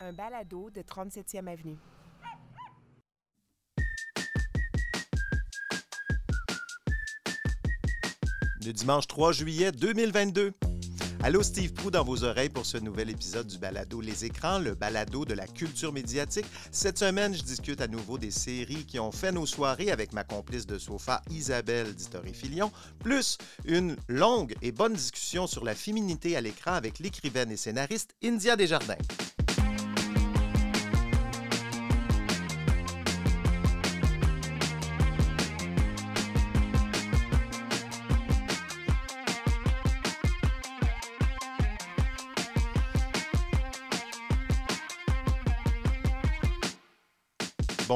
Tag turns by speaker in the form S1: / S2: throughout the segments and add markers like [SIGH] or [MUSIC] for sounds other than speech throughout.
S1: un balado de 37e Avenue.
S2: Le dimanche 3 juillet 2022. Allô Steve Prou dans vos oreilles pour ce nouvel épisode du balado Les écrans, le balado de la culture médiatique. Cette semaine, je discute à nouveau des séries qui ont fait nos soirées avec ma complice de sofa Isabelle Dittori-Filion, plus une longue et bonne discussion sur la féminité à l'écran avec l'écrivaine et scénariste India Desjardins.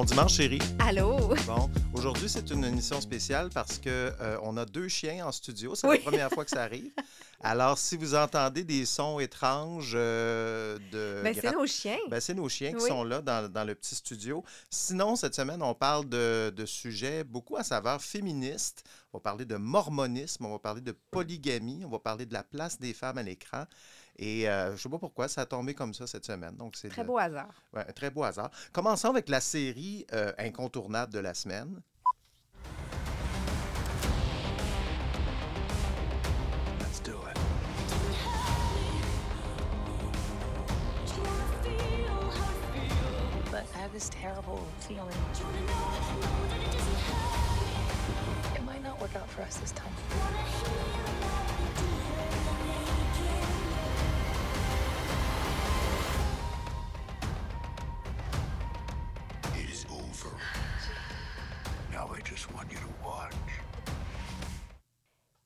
S2: Bon dimanche, chérie.
S3: Allô?
S2: Bon, aujourd'hui, c'est une émission spéciale parce que euh, on a deux chiens en studio. C'est
S3: Oui.
S2: la première fois que ça arrive. Alors, si vous entendez des sons étranges euh, de...
S3: Ben, c'est nos chiens.
S2: Ben, c'est nos chiens qui
S3: Oui.
S2: sont là dans, dans le petit studio. Sinon, cette semaine, on parle de, de sujets beaucoup à saveur féministe. On va parler de mormonisme, on va parler de polygamie, on va parler de la place des femmes à l'écran. Et euh, je ne sais pas pourquoi, ça a tombé comme ça cette semaine. Donc, c'est
S3: Très
S2: de-
S3: beau hasard.
S2: Ouais, un très beau hasard. Commençons avec la série euh, incontournable de la semaine.
S4: Let's do it.
S5: but I have this terrible feeling. It might not work out for us this time.
S4: Just want you to watch.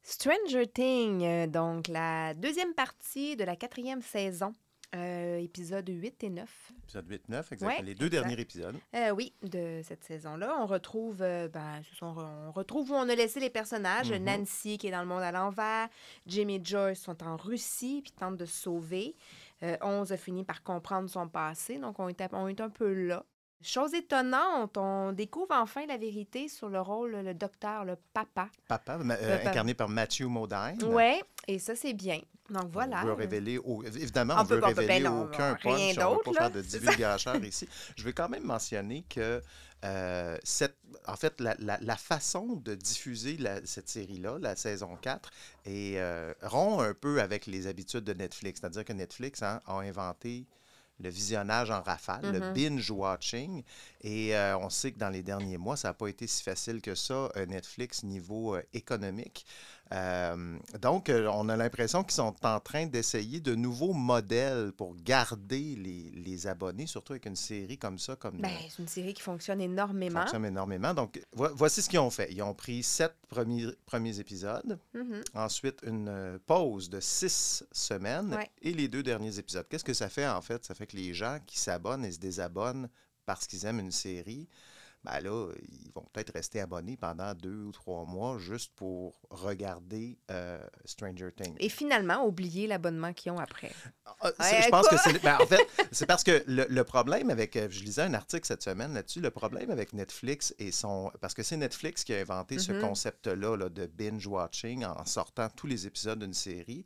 S3: Stranger Things, euh, donc la deuxième partie de la quatrième saison, euh, épisode 8 et 9.
S2: Épisode 8-9, exactement.
S3: Ouais,
S2: les deux
S3: exact.
S2: derniers épisodes.
S3: Euh, oui, de cette saison-là. On retrouve, euh, ben, ce sont- on retrouve où on a laissé les personnages.
S2: Mhm.
S3: Nancy qui est dans le monde à l'envers. Jim et Joyce sont en Russie puis tentent de se sauver. Euh, Onze a fini par comprendre son passé, donc on est, à- on est un peu là. Chose étonnante, on découvre enfin la vérité sur le rôle, le docteur, le papa.
S2: Papa, euh,
S3: Le
S2: incarné par Matthew Modine.
S3: Ouais, et ça, c'est bien. Donc voilà.
S2: On veut révéler, au- évidemment,
S3: On
S2: on, veut
S3: peut pas- ben
S2: révéler
S3: non,
S2: aucun
S3: rien
S2: punch, on ne veut pas
S3: là,
S2: faire de divulgacheur [LAUGHS] ici. Je vais quand même mentionner que euh, cette, en fait, la, la- la façon de diffuser la- cette série-là, la saison 4, est euh, rond un peu avec les habitudes de Netflix. C'est-à-dire que Netflix hein, a inventé le visionnage en rafale, le
S3: Mhm.
S2: binge-watching. Et euh, on sait que dans les derniers mois, ça n'a pas été si facile que ça, euh, Netflix, niveau euh, économique. Euh, donc, euh, on a l'impression qu'ils sont en train d'essayer de nouveaux modèles pour garder les, les abonnés, surtout avec une série comme ça, comme
S3: Ben,
S2: euh,
S3: c'est une série qui fonctionne énormément.
S2: fonctionne énormément. Donc, vo- voici ce qu'ils ont fait. Ils ont pris sept premiers, premiers épisodes,
S3: Mhm.
S2: ensuite une pause de six semaines
S3: Ouais.
S2: et les deux derniers épisodes. Qu'est-ce que ça fait en fait? Ça fait que les gens qui s'abonnent et se désabonnent parce qu'ils aiment une série, ben là, ils vont peut-être rester abonnés pendant deux ou trois mois juste pour regarder euh, Stranger Things.
S3: Et finalement, oublier l'abonnement qu'ils ont après.
S2: Ah,
S3: Ouais,
S2: je pense
S3: quoi?
S2: que c'est. ben, en fait, [LAUGHS] c'est parce que le, le problème avec. euh, Je lisais un article cette semaine là-dessus. Le problème avec Netflix et son. Parce que c'est Netflix qui a inventé ce
S3: Mhm.
S2: concept-là là, de binge-watching en sortant tous les épisodes d'une série.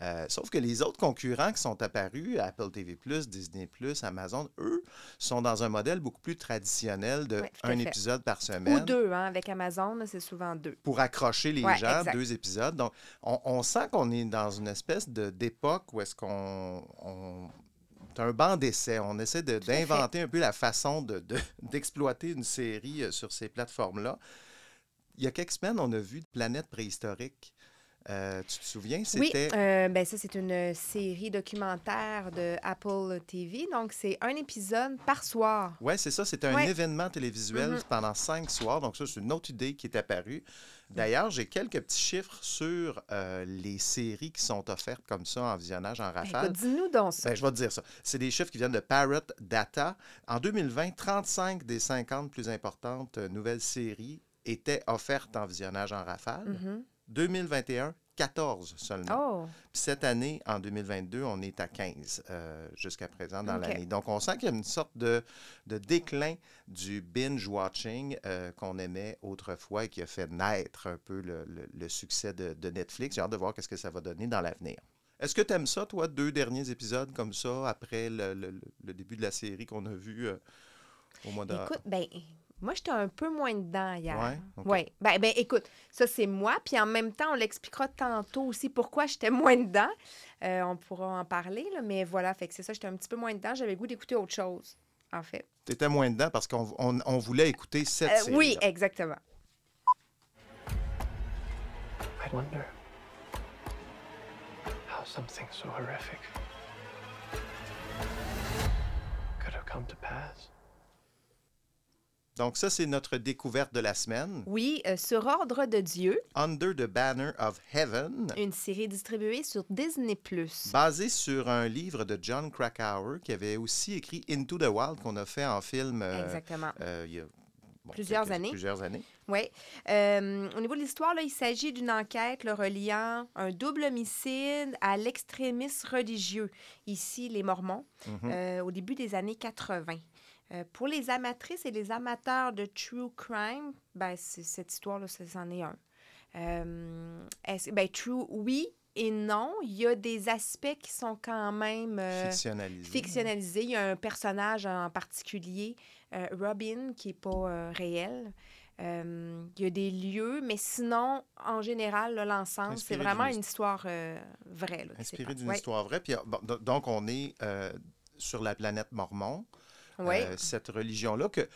S2: Euh, sauf que les autres concurrents qui sont apparus, Apple TV, Disney, Amazon, eux, sont dans un modèle beaucoup plus traditionnel de
S3: Ouais,
S2: un
S3: fait.
S2: épisode par
S3: Ou
S2: semaine
S3: deux, hein, avec Amazon, c'est souvent deux.
S2: pour accrocher les
S3: Ouais,
S2: gens,
S3: exact.
S2: deux épisodes. Donc, on, on sent qu'on est dans une espèce de d'époque où est-ce qu'on... On... C'est un banc d'essai. On essaie d'inventer un peu la façon de- de- [LAUGHS] d'exploiter une série euh, sur ces plateformes-là. Il y a quelques semaines, on a vu Planète préhistorique. Euh, tu te souviens?
S3: Oui,
S2: C'était...
S3: euh, ben ça, c'est une série documentaire de Apple TV. Donc, c'est un épisode par soir.
S2: Oui, c'est ça. C'était un
S3: Ouais.
S2: événement télévisuel
S3: Mhm.
S2: pendant cinq soirs. Donc, ça, c'est une autre idée qui est apparue. D'ailleurs, j'ai quelques petits chiffres sur euh, les séries qui sont offertes comme ça en visionnage en
S3: Ben,
S2: rafale.
S3: Dis-nous donc ça.
S2: Ben, je vais te dire ça. C'est des chiffres qui viennent de Parrot Data. En 2020, 35 des 50 plus importantes euh, nouvelles séries étaient offertes en visionnage en rafale.
S3: Mhm.
S2: 2021, 14 seulement.
S3: Oh,
S2: Puis cette année, en 2022, on est à 15 euh, jusqu'à présent dans l'année. Donc, on sent qu'il y a une sorte de, de déclin du binge-watching euh, qu'on aimait autrefois et qui a fait naître un peu le, le- le succès de, de Netflix. J'ai hâte de voir qu'est-ce que ça va donner dans l'avenir. Est-ce que tu aimes ça, toi, deux derniers épisodes comme ça, après le, le- début de la série qu'on a vu euh, au mois de...
S3: Écoute, ben, moi, j'étais un peu moins dedans hier.
S2: Ouais, ok.
S3: Ouais. Ben, ben, écoute, ça, c'est moi. Puis en même temps, on l'expliquera tantôt aussi pourquoi j'étais [LAUGHS] moins dedans. Euh, on pourra en parler, là, mais voilà, fait que c'est ça, j'étais un petit peu moins dedans. J'avais le goût d'écouter autre chose, en fait.
S2: Tu étais moins dedans parce qu'on on- on voulait écouter cette
S3: Euh,
S2: série.
S3: oui, exactement.
S6: I wonder how something so horrific could have come to pass.
S2: Donc ça, c'est notre découverte de la semaine.
S3: Oui, euh, Sur ordre de Dieu,
S2: Under the Banner of Heaven,
S3: une série distribuée sur Disney+.
S2: basée sur un livre de John Krakauer qui avait aussi écrit Into the Wild qu'on a fait en film euh,
S3: Exactement.
S2: euh, il y a bon,
S3: Plusieurs
S2: quelques-
S3: années.
S2: Plusieurs années.
S3: Oui. Euh, au niveau de l'histoire, là, il s'agit d'une enquête là, reliant un double homicide à l'extrémisme religieux, ici les Mormons,
S2: Mhm.
S3: euh, au début des années 80. Euh, pour les amatrices et les amateurs de true crime, ben, cette histoire-là, c'en est un. Euh, ben, true, oui et non. Il y a des aspects qui sont quand même... euh,
S2: Fictionnalisé.
S3: fictionnalisé. Il y a un personnage en particulier, euh, Robin, qui n'est pas réel. Il y a des lieux, mais sinon, en général, l'ensemble, c'est vraiment une histoire vraie. là,
S2: Inspiré d'une
S3: Ouais.
S2: histoire vraie. Puis, bon, do- donc, on est sur la planète Mormon. Euh, cette religion-là, que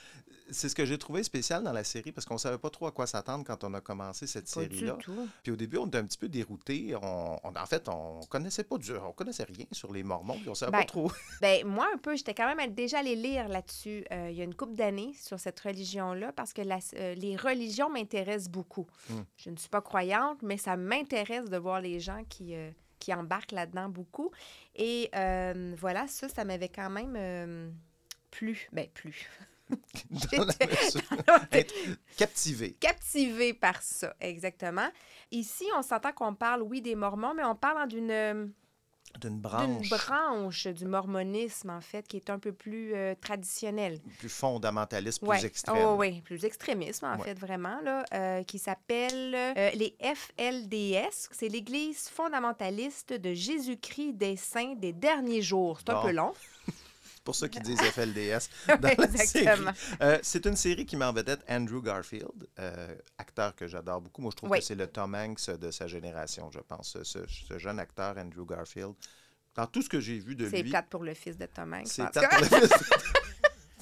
S2: c'est ce que j'ai trouvé spécial dans la série parce qu'on savait pas trop à quoi s'attendre quand on a commencé cette série-là. Puis au début, on était un petit peu déroutés. On, on- en fait, on connaissait pas du, on connaissait rien sur les Mormons, puis on savait
S3: Ben,
S2: pas trop. [LAUGHS]
S3: Ben, moi, un peu, j'étais quand même déjà allée lire là-dessus euh, il y a une couple d'années sur cette religion-là parce que la- euh, les religions m'intéressent beaucoup.
S2: Hmm.
S3: Je ne suis pas croyante, mais ça m'intéresse de voir les gens qui, qui embarquent là-dedans beaucoup. Et euh, voilà, ça, ça m'avait quand même euh, plu. Ben, plu.
S2: dans la mesure- [LAUGHS]
S3: J'étais
S2: être captivé.
S3: captivée par ça, exactement. Ici, on s'entend qu'on parle, oui, des Mormons, mais on parle d'une
S2: branche
S3: branche du mormonisme, en fait, qui est un peu plus euh, traditionnelle.
S2: plus fondamentaliste, plus
S3: Ouais.
S2: extrême.
S3: Oh, oui, plus extrémisme, en
S2: Ouais.
S3: fait, vraiment, là, euh, qui s'appelle euh, les FLDS. C'est l'Église fondamentaliste de Jésus-Christ des saints des derniers jours. C'est un peu long. [LAUGHS]
S2: Pour ceux qui [LAUGHS] disent FLDS [LAUGHS] dans la
S3: Exactement.
S2: série. Euh, c'est une série qui met en vedette Andrew Garfield, euh, acteur que j'adore beaucoup. Moi, je trouve
S3: Oui.
S2: que c'est le Tom Hanks de sa génération, je pense. Ce, ce jeune acteur, Andrew Garfield. Dans tout ce que j'ai vu de
S3: C'est
S2: lui,
S3: plate pour le fils de Tom Hanks.
S2: c'est
S3: en tout
S2: plate
S3: cas.
S2: pour le fils. C'est [LAUGHS] ça.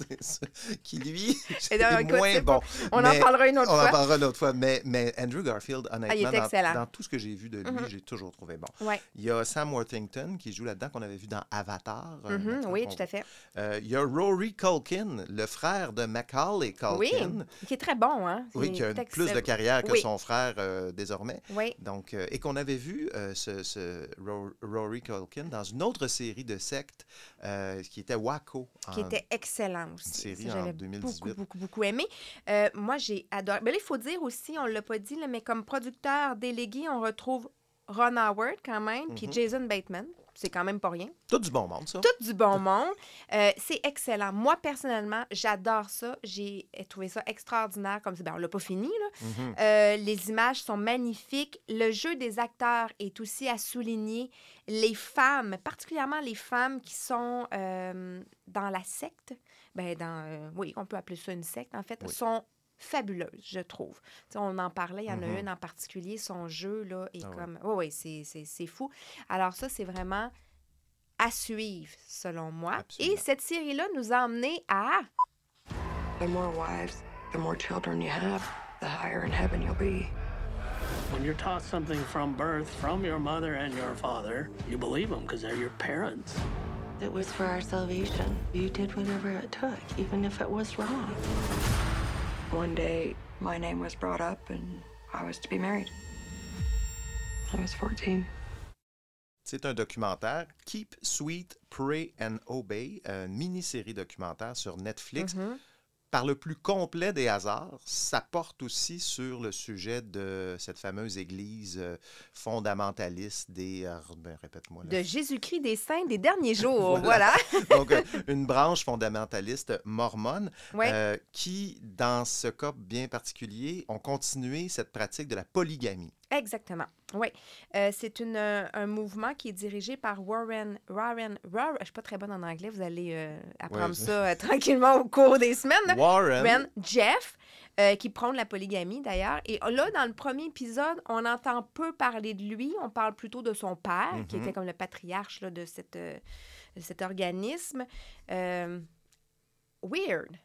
S2: [LAUGHS] qui, lui, [LAUGHS]
S3: écoute,
S2: moins
S3: c'est
S2: bon.
S3: On
S2: Mais-
S3: en parlera une autre
S2: On en
S3: fois.
S2: parlera une autre fois. Mais, mais Andrew Garfield, honnêtement,
S3: Ah, est
S2: dans, dans tout ce que j'ai vu de lui,
S3: Mhm.
S2: j'ai toujours trouvé bon.
S3: Ouais.
S2: Il y a Sam Worthington qui joue là-dedans, qu'on avait vu dans Avatar. un
S3: Mhm, oui, tout à fait.
S2: Euh, il y a Rory Culkin, le frère de Macaulay
S3: Oui,
S2: Culkin.
S3: qui est très bon, hein?
S2: Oui, qui a
S3: est
S2: une- plus de carrière que
S3: Oui.
S2: son frère euh, désormais.
S3: Oui,
S2: Donc, euh, et qu'on avait vu euh, ce, ce Ro- Rory Culkin dans une autre série de sectes euh, qui était Waco.
S3: qui
S2: en-
S3: était excellent aussi.
S2: série
S3: Ça,
S2: en
S3: J'avais
S2: 2018.
S3: beaucoup, beaucoup, beaucoup aimé. Euh, moi, j'ai adoré. Mais là, il faut dire aussi, on ne l'a pas dit, là, mais comme producteur délégué, on retrouve Ron Howard quand même, puis
S2: Mhm.
S3: Jason Bateman. C'est quand même pas rien.
S2: Tout du bon monde, ça.
S3: Tout du bon monde. Euh, c'est excellent. Moi, personnellement, j'adore ça. J'ai trouvé ça extraordinaire. Comme c'est, ben, on l'a pas fini, là.
S2: Mhm.
S3: Euh, les images sont magnifiques. Le jeu des acteurs est aussi à souligner. Les femmes, particulièrement les femmes qui sont euh, dans la secte, ben dans, euh, oui, on peut appeler ça une secte, en fait,
S2: Oui.
S3: sont fabuleuses, je trouve. Tu sais, on en parlait, il y en
S2: Mhm.
S3: a une en particulier, son jeu, là, est
S2: Ah ouais.
S3: comme... Oui, oui, c'est- c'est c'est fou. Alors ça, c'est vraiment à suivre, selon moi.
S2: Absolument.
S3: Et cette série-là nous a emmenés à...
S5: The more wives, the more children you have, the higher in heaven you'll be.
S7: When you're taught something from birth, from your mother and your father, you believe them because they're your parents.
S8: It was for our salvation. You did whatever it took, even if it was wrong.
S5: One day, my name was brought up and I was to be married. I was 14.
S2: C'est un documentaire, Keep Sweet, Pray and Obey, une mini-série documentaire sur Netflix.
S3: Mhm.
S2: Par le plus complet des hasards, ça porte aussi sur le sujet de cette fameuse église euh, fondamentaliste des... euh, ben, Répète-moi.
S3: De Jésus-Christ des saints des derniers [LAUGHS] jours, voilà. [LAUGHS]
S2: Donc, euh, une branche fondamentaliste mormone
S3: Ouais.
S2: euh, qui, dans ce cas bien particulier, ont continué cette pratique de la polygamie.
S3: Exactement. Oui. Euh, c'est une, euh, un mouvement qui est dirigé par Warren. Warren. Warren je suis pas très bonne en anglais. Vous allez euh, apprendre
S2: Ouais.
S3: ça [LAUGHS] euh, tranquillement au cours des semaines.
S2: Warren.
S3: Jeff, qui prône la polygamie d'ailleurs. Et là, dans le premier épisode, on entend peu parler de lui. On parle plutôt de son père, qui
S2: Mhm.
S3: était comme le patriarche là, de, cette, de cet organisme. Weird.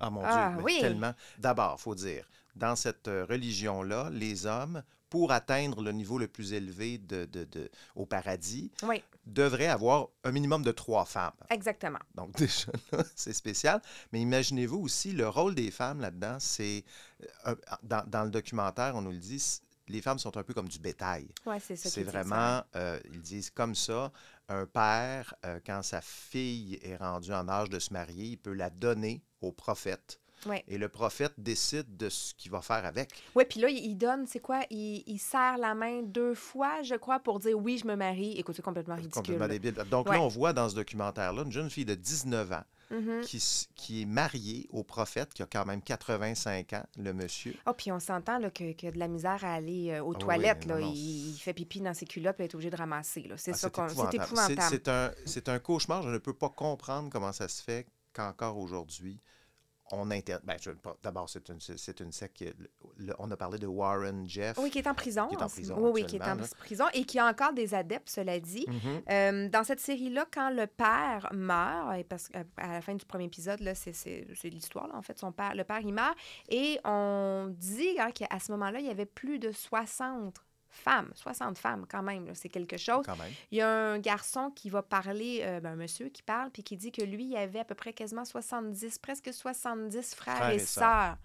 S2: Ah mon
S3: Ah,
S2: Dieu,
S3: oui.
S2: tellement. D'abord, il faut dire, dans cette religion-là, les hommes, pour atteindre le niveau le plus élevé de, de- de- au paradis,
S3: Oui,
S2: devraient avoir un minimum de trois femmes.
S3: exactement.
S2: Donc [LAUGHS] déjà, c'est spécial. Mais imaginez-vous aussi, le rôle des femmes là-dedans, c'est... euh, dans, dans le documentaire, on nous le dit, les femmes sont un peu comme du bétail.
S3: Ouais, c'est ça.
S2: C'est vraiment, euh, ils disent comme ça, un père, euh, quand sa fille est rendue en âge de se marier, il peut la donner au prophète.
S3: Ouais.
S2: Et le prophète décide de ce qu'il va faire avec.
S3: Oui, puis là, il donne, c'est quoi? Il, il serre la main deux fois, je crois, pour dire oui, je me marie. Écoute, c'est complètement ridicule.
S2: complètement débile. Donc
S3: Ouais.
S2: là, on voit dans ce documentaire-là une jeune fille de 19 ans
S3: Mhm.
S2: qui, est mariée au prophète, qui a quand même 85 ans, le monsieur.
S3: Oh, puis on s'entend là, que, que de la misère à aller euh, aux
S2: Ah
S3: toilettes. là.
S2: non,
S3: il, il fait pipi dans ses culottes et est obligé de ramasser. C'est
S2: Ah,
S3: ça qu'on. C'est
S2: épouvantable. un, c'est un cauchemar. Je ne peux pas comprendre comment ça se fait qu'encore aujourd'hui, on inter... ben, D'abord, c'est une, c'est- une le- on a parlé de Warren Jeff.
S3: Oui, qui est en prison.
S2: Qui est en prison
S3: Oui, oui, qui est en
S2: là.
S3: prison et qui a encore des adeptes, cela dit.
S2: Mhm.
S3: Euh, dans cette série-là, quand le père meurt, et parce qu'à à la fin du premier épisode, là, c'est, l'histoire, en fait, son père, le père, il meurt, et on dit hein, qu'à ce moment-là, il y avait plus de 60 femmes, 60 femmes quand même, c'est quelque chose.
S2: Quand même.
S3: Il y a un garçon qui va parler, euh, ben, un monsieur qui parle, puis qui dit que lui, il avait à peu près quasiment 70, presque 70 frères,
S2: Frères
S3: et
S2: et
S3: sœurs.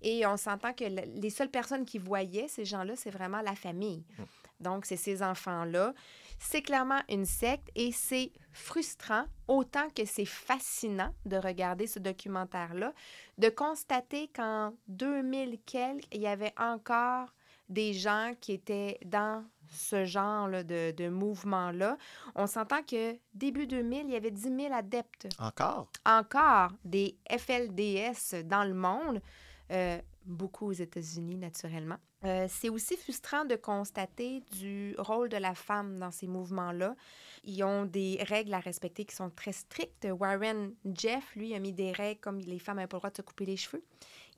S3: Et on s'entend que le- les seules personnes qui voyaient ces gens-là, c'est vraiment la famille. Donc, c'est ces enfants-là. C'est clairement une secte et c'est frustrant, autant que c'est fascinant de regarder ce documentaire-là, de constater qu'en 2000 quelques, il y avait encore des gens qui étaient dans ce genre là, de, de mouvement-là. On s'entend que début 2000, il y avait 10 000 adeptes
S2: Encore?
S3: encore des FLDS dans le monde, euh, beaucoup aux États-Unis naturellement. Euh, c'est aussi frustrant de constater du rôle de la femme dans ces mouvements-là. Ils ont des règles à respecter qui sont très strictes. Warren Jeff, lui, a mis des règles comme les femmes n'avaient pas le droit de se couper les cheveux.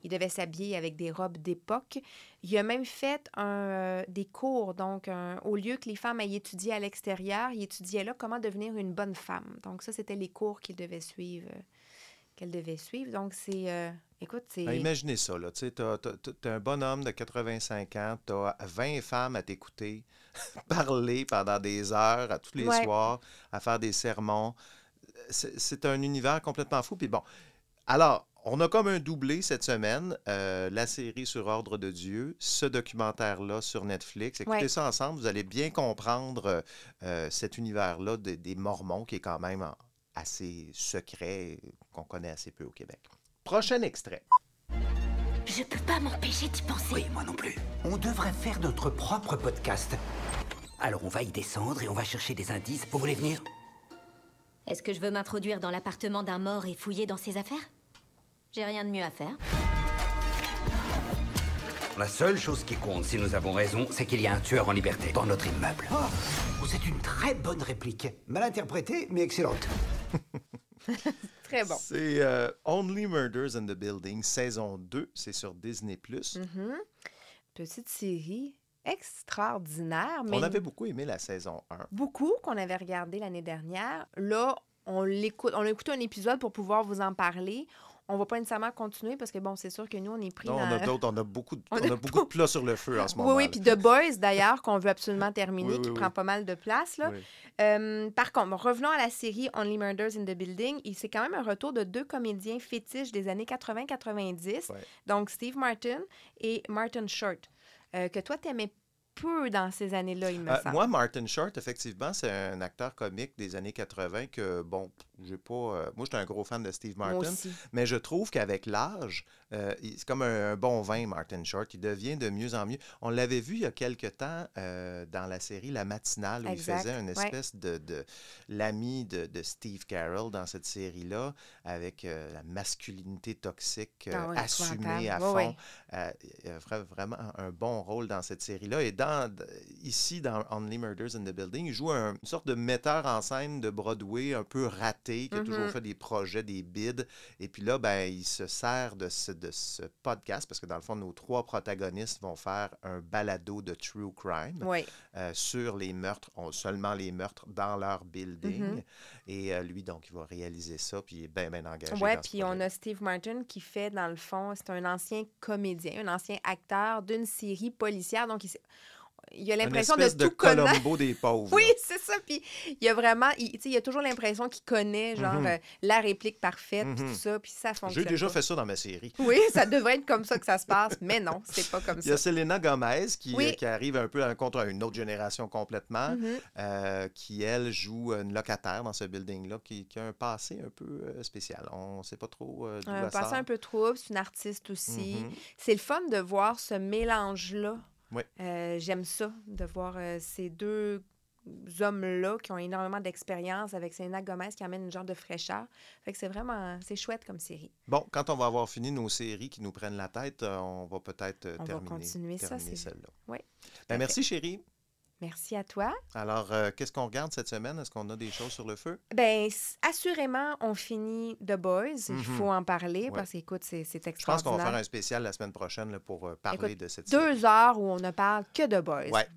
S3: Il devait s'habiller avec des robes d'époque. Il a même fait un, euh, des cours. Donc, un- au lieu que les femmes aillent étudier à l'extérieur, il étudiait là comment devenir une bonne femme. Donc, ça, c'était les cours qu'il devait suivre, euh, qu'elle devait suivre. Donc, c'est... euh, écoute, c'est...
S2: Ben, imaginez ça, là. Tu sais, un bonhomme de 85 ans, tu as 20 femmes à t'écouter [LAUGHS] parler pendant des heures, à tous les
S3: Ouais.
S2: soirs, à faire des sermons. C'est un univers complètement fou. Puis bon, alors, on a comme un doublé cette semaine, euh, la série sur Ordre de Dieu, ce documentaire-là sur Netflix. Écoutez
S3: Ouais.
S2: ça ensemble, vous allez bien comprendre euh, euh, cet univers-là de- des Mormons qui est quand même assez secret, qu'on connaît assez peu au Québec. Prochain extrait.
S9: Je peux pas m'empêcher d'y penser.
S10: Oui, moi non plus. On devrait faire notre propre podcast. Alors on va y descendre et on va chercher des indices. Vous voulez venir
S9: Est-ce que je veux m'introduire dans l'appartement d'un mort et fouiller dans ses affaires? J'ai rien de mieux à faire.
S10: La seule chose qui compte, si nous avons raison, c'est qu'il y a un tueur en liberté dans notre immeuble.
S11: Oh, vous êtes une très bonne réplique. Mal interprétée, mais excellente. [LAUGHS]
S3: Très bon.
S2: C'est euh, Only Murders in the Building, saison 2. C'est sur Disney+.
S3: Mhm. Petite série extraordinaire, mais
S2: On avait beaucoup aimé la saison 1.
S3: beaucoup qu'on avait regardé l'année dernière. Là, on l'écoute, on a écouté un épisode pour pouvoir vous en parler. On va pas nécessairement continuer parce que bon, c'est sûr que nous on est pris
S2: Non, on
S3: dans...
S2: a d'autres, on a beaucoup, de, [LAUGHS]
S3: On
S2: on
S3: a
S2: beaucoup de plats sur le feu en ce moment.
S3: Oui, oui, puis The Boys, d'ailleurs, qu'on veut absolument terminer,
S2: Oui, oui,
S3: qui
S2: oui.
S3: prend pas mal de place. Là. Euh, par contre, bon, revenons à la série Only Murders in the Building. Il- C'est quand même un retour de deux comédiens fétiches des années 80-90,
S2: Ouais.
S3: donc Steve Martin et Martin Short, euh, que toi, t'aimais peu dans ces années-là, il me
S2: Euh,
S3: semble.
S2: moi, Martin Short, effectivement, c'est un acteur comique des années 80 que, bon, j'ai pas. euh, moi, j'étais un gros fan de Steve Martin. Mais je trouve qu'avec l'âge, euh, c'est comme un, un bon vin, Martin Short. Il devient de mieux en mieux. On l'avait vu il y a quelque temps euh, dans la série La Matinale, où
S3: Exact,
S2: il faisait une
S3: ouais.
S2: espèce de, de l'ami de, de Steve Carroll dans cette série-là, avec euh, la masculinité toxique
S3: Ah
S2: assumée à fond.
S3: Ouais.
S2: Euh, il a vra- vraiment un bon rôle dans cette série-là. Et dans, ici, dans Only Murders in the Building, il joue un- une sorte de metteur en scène de Broadway un peu raté, qui a toujours
S3: Mhm.
S2: fait des projets, des bids. Et puis là, ben, il se sert de ce, de ce podcast, parce que dans le fond, nos trois protagonistes vont faire un balado de true crime
S3: Oui.
S2: euh, sur les meurtres, on- seulement les meurtres dans leur building.
S3: Mhm.
S2: Et euh, lui, donc, il va réaliser ça, puis il est bien, bien engagé. Ce
S3: puis on a Steve Martin qui fait, dans le fond, c'est un ancien comédien, un ancien acteur d'une série policière. Donc, il, il a l'impression de
S2: de
S3: tout connaître.
S2: Colombo des [LAUGHS] pauvres.
S3: Oui, c'est ça. Puis il y a vraiment, il, tu sais, il a toujours l'impression qu'il connaît, genre,
S2: Mhm.
S3: euh, la réplique parfaite, puis
S2: Mhm.
S3: tout ça, puis ça fonctionne.
S2: J'ai déjà
S3: pas.
S2: fait ça dans ma série.
S3: Oui, [LAUGHS] ça devrait être comme ça que ça se passe, mais non, c'est pas comme
S2: Il y a
S3: ça.
S2: Selena Gomez qui,
S3: Oui.
S2: qui arrive un peu à- contre une autre génération complètement,
S3: Mhm.
S2: euh, qui, elle, joue une locataire dans ce building-là, qui, qui a un passé un peu euh, spécial. On ne sait pas trop d'où
S3: Un passé
S2: sort.
S3: un peu trouble, c'est une artiste aussi. C'est le fun de voir ce mélange-là.
S2: Oui.
S3: Euh, J'aime ça, de voir euh, ces deux hommes-là qui ont énormément d'expérience avec Selena Gomez qui amène une genre de fraîcheur. Fait que c'est vraiment, c'est chouette comme série.
S2: Bon, quand on va avoir fini nos séries qui nous prennent la tête, euh, on va peut-être
S3: On va
S2: terminer,
S3: continuer ça,
S2: terminer
S3: c'est-
S2: celle-là.
S3: Oui.
S2: Ben, merci, chérie.
S3: Merci à toi.
S2: Alors, euh, qu'est-ce qu'on regarde cette semaine? Est-ce qu'on a des choses sur le feu?
S3: Ben, s- assurément, on finit The Boys. Il
S2: Mhm.
S3: faut en parler
S2: Ouais.
S3: parce qu'écoute, c'est c'est
S2: Je pense
S3: extraordinaire.
S2: qu'on va faire un spécial la semaine prochaine là, pour euh, parler
S3: Écoute,
S2: de cette série.
S3: Deux heures où on ne parle que de Boys.
S2: Ouais.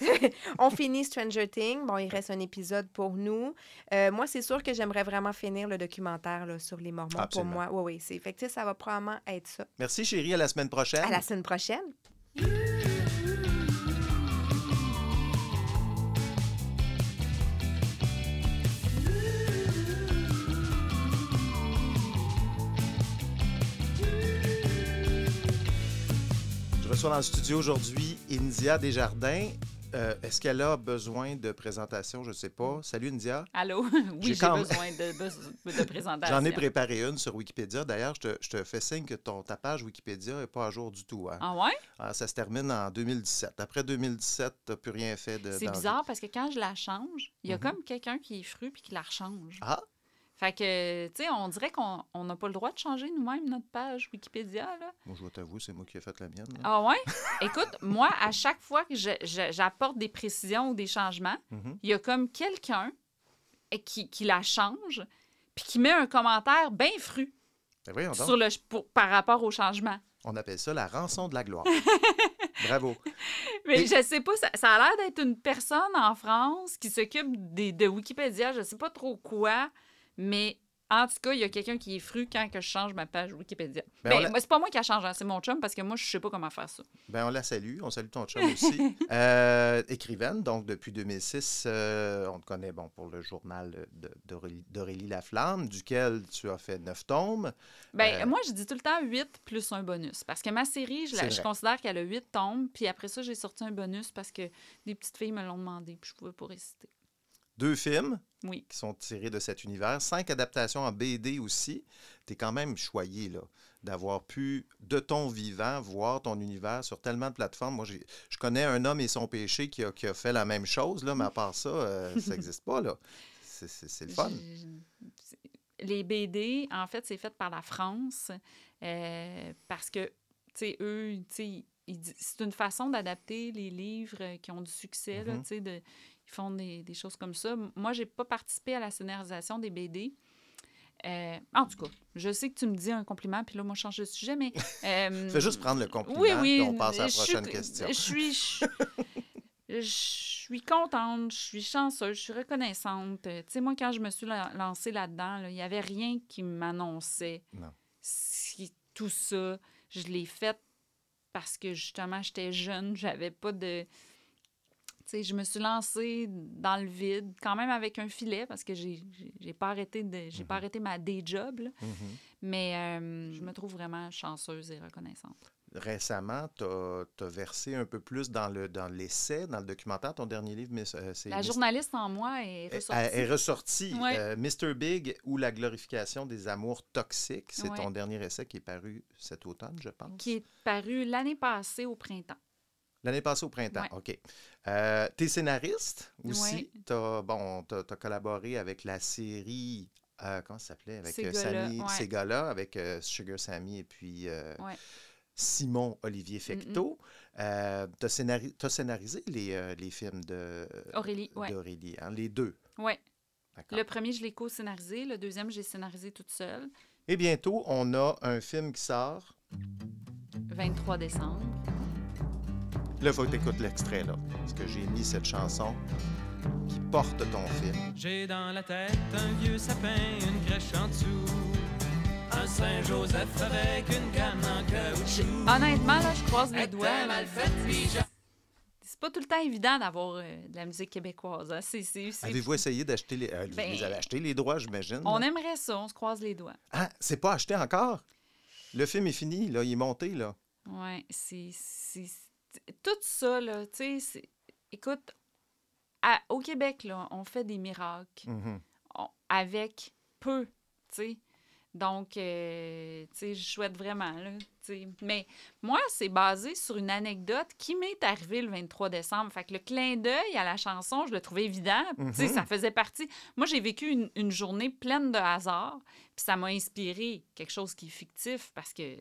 S2: [LAUGHS]
S3: on finit Stranger Things. Bon, il reste un épisode pour nous. Euh, moi, c'est sûr que j'aimerais vraiment finir le documentaire là, sur les Mormons
S2: Absolument.
S3: pour moi. Oui, oui. C'est sais, ça va probablement être ça.
S2: Merci, chérie. À la semaine prochaine.
S3: À la semaine prochaine.
S2: Dans le studio aujourd'hui India Desjardins. Euh, Est-ce qu'elle a besoin de présentation? Je ne sais pas. Salut, India.
S12: Allô? [LAUGHS] Oui, j'ai
S2: quand-
S12: besoin de, [LAUGHS] présentation.
S2: J'en ai préparé une sur Wikipédia. D'ailleurs, je te, je te fais signe que ton, ta page Wikipédia n'est pas à jour du tout. hein.
S12: Ah ouais?
S2: Ah, ça se termine en 2017. Après 2017, tu n'as plus rien fait de
S12: C'est
S2: vie.
S12: bizarre parce que quand je la change, il y a
S2: Mhm.
S12: comme quelqu'un qui est fru puis qui la rechange.
S2: Ah,
S12: Fait que, tu sais, on dirait qu'on on n'a pas le droit de changer nous-mêmes notre page Wikipédia, là.
S2: moi, je dois t'avouer, c'est moi qui ai fait la mienne. là.
S12: Ah ouais? Écoute, moi, à chaque fois que j'apporte des précisions ou des changements,
S2: Mhm.
S12: il y a comme quelqu'un qui, qui la change puis qui met un commentaire bien fru
S2: Ben
S12: sur le, pour- par rapport au changement.
S2: On appelle ça la rançon de la gloire. [LAUGHS] Bravo.
S12: Mais
S2: Et-
S12: je sais pas, ça, ça a l'air d'être une personne en France qui s'occupe de Wikipédia, je sais pas trop quoi, mais en tout cas, il y a quelqu'un qui est fru quand que je change ma page Wikipédia.
S2: Ben,
S12: Ben,
S2: l'a-
S12: c'est pas moi qui la change, hein, c'est mon chum parce que moi, je sais pas comment faire ça.
S2: Ben, on la salue. On salue ton chum [LAUGHS] aussi. Euh, écrivaine, donc depuis 2006, euh, on te connaît bon, pour le journal d'Aurélie Laflamme, duquel tu as fait neuf tomes.
S12: Ben,
S2: Euh,
S12: moi, je dis tout le temps 8 plus un bonus. Parce que ma série, je, la- considère qu'elle a 8 tomes. Puis après ça, j'ai sorti un bonus parce que des petites filles me l'ont demandé. Puis je pouvais pas réciter.
S2: Deux films
S12: Oui.
S2: qui sont tirés de cet univers, cinq adaptations en BD aussi. Tu es quand même choyé là, d'avoir pu, de ton vivant, voir ton univers sur tellement de plateformes. Moi, j'ai- je connais un homme et son péché qui a, qui a fait la même chose, là, mais à part ça, euh, [LAUGHS] ça n'existe pas. là. C'est- le fun.
S12: Je- Les BD, en fait, c'est fait par la France euh, parce que, tu sais, eux, tu sais, c'est une façon d'adapter les livres qui ont du succès, tu sais, de- font des, des choses comme ça. Moi, j'ai pas participé à la scénarisation des BD. Euh, en tout cas, je sais que tu me dis un compliment, puis là, moi, je change de sujet, mais... [LAUGHS] euh,
S2: Fais juste prendre le compliment,
S12: oui, oui,
S2: puis on passe à la
S12: suis-
S2: prochaine question.
S12: Je suis... Je, je suis contente, je suis chanceuse, je suis reconnaissante. Tu sais, moi, quand je me suis la- lancée là-dedans, là, il n'y avait rien qui m'annonçait
S2: Non.
S12: si tout ça. Je l'ai fait parce que, justement, j'étais jeune, j'avais pas de... Je me suis lancée dans le vide, quand même avec un filet, parce que j'ai pas arrêté de j'ai pas arrêté ma day job, là.
S2: Mhm.
S12: mais euh, je me trouve vraiment chanceuse et reconnaissante.
S2: récemment, tu as, versé un peu plus dans le dans l'essai, dans le documentaire. Ton dernier livre, mais euh.
S12: La journaliste en moi est ressortie.
S2: Est, est ressortie. Euh, Mr. Big ou la glorification des amours toxiques. C'est ton dernier essai qui est paru cet automne, je pense.
S12: Qui est paru l'année passée au printemps.
S2: L'année passée au printemps, OK. Euh, tu es scénariste aussi. Tu as, bon, as, collaboré avec la série euh, comment ça s'appelait? Avec euh, Sammy, ces gars-là, avec euh, Sugar Sammy et puis Simon Olivier Fecteau. tu as, scénarisé les, les films de d'Aurélie, hein, les deux.
S12: Oui. Le premier, je l'ai co-scénarisé. Le deuxième, j'ai scénarisé toute seule.
S2: Et bientôt, on a un film qui sort.
S12: 23 décembre.
S2: Là, il faut que tu écoutes l'extrait, là. Parce que j'ai mis cette chanson qui porte ton film.
S13: J'ai dans la tête un vieux sapin, une crèche en dessous. Un Saint-Joseph avec une canne en caoutchouc.
S12: Honnêtement, là, je croise les doigts. Mal fait, c'est pas tout le temps évident d'avoir euh, de la musique québécoise. Hein.
S2: Avez-vous essayé d'acheter les. Euh, ben, vous avez acheté les droits, j'imagine?
S12: On aimerait ça, on se croise les doigts.
S2: Ah, c'est pas acheté encore? Le film est fini, là, il est monté, là.
S12: Oui, c'est. Tout ça, là, tu sais, écoute, au Québec, là, on fait des miracles
S2: mm-hmm.
S12: avec peu, tu sais. Donc, euh, tu sais, je souhaite vraiment, là, Mais moi, c'est basé sur une anecdote qui m'est arrivée le 23 décembre. Fait que le clin d'œil à la chanson, je le trouvais évident. Tu sais, ça
S2: mm-hmm.
S12: faisait partie... Moi, j'ai vécu une, une, journée pleine de hasard, puis ça m'a inspiré quelque chose qui est fictif parce que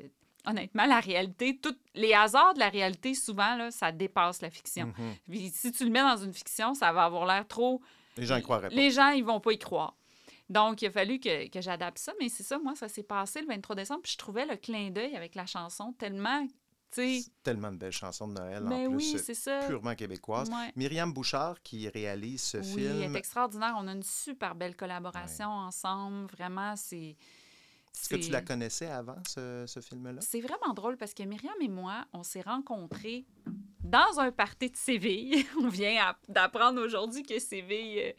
S12: honnêtement, la réalité, tous les hasards de la réalité, souvent, là, ça dépasse la fiction.
S2: Mhm.
S12: si tu le mets dans une fiction, ça va avoir l'air trop.
S2: Les gens y croiraient pas.
S12: Les gens, ils vont pas y croire. Donc, il a fallu que, que j'adapte ça. Mais c'est ça, moi, ça s'est passé le 23 décembre. Puis je trouvais le clin d'œil avec la chanson tellement.
S2: Tellement de belles chansons de Noël, en
S12: ben
S2: plus,
S12: oui, c'est ça.
S2: purement québécoise. Myriam Bouchard, qui réalise ce film.
S12: Oui, est extraordinaire. On a une super belle collaboration ensemble. Vraiment, c'est...
S2: Est-ce que tu la connaissais avant, ce, ce film-là?
S12: C'est vraiment drôle parce que Myriam et moi, on s'est rencontrés dans un party de Séville. [LAUGHS] on vient d'apprendre aujourd'hui que Séville... Euh,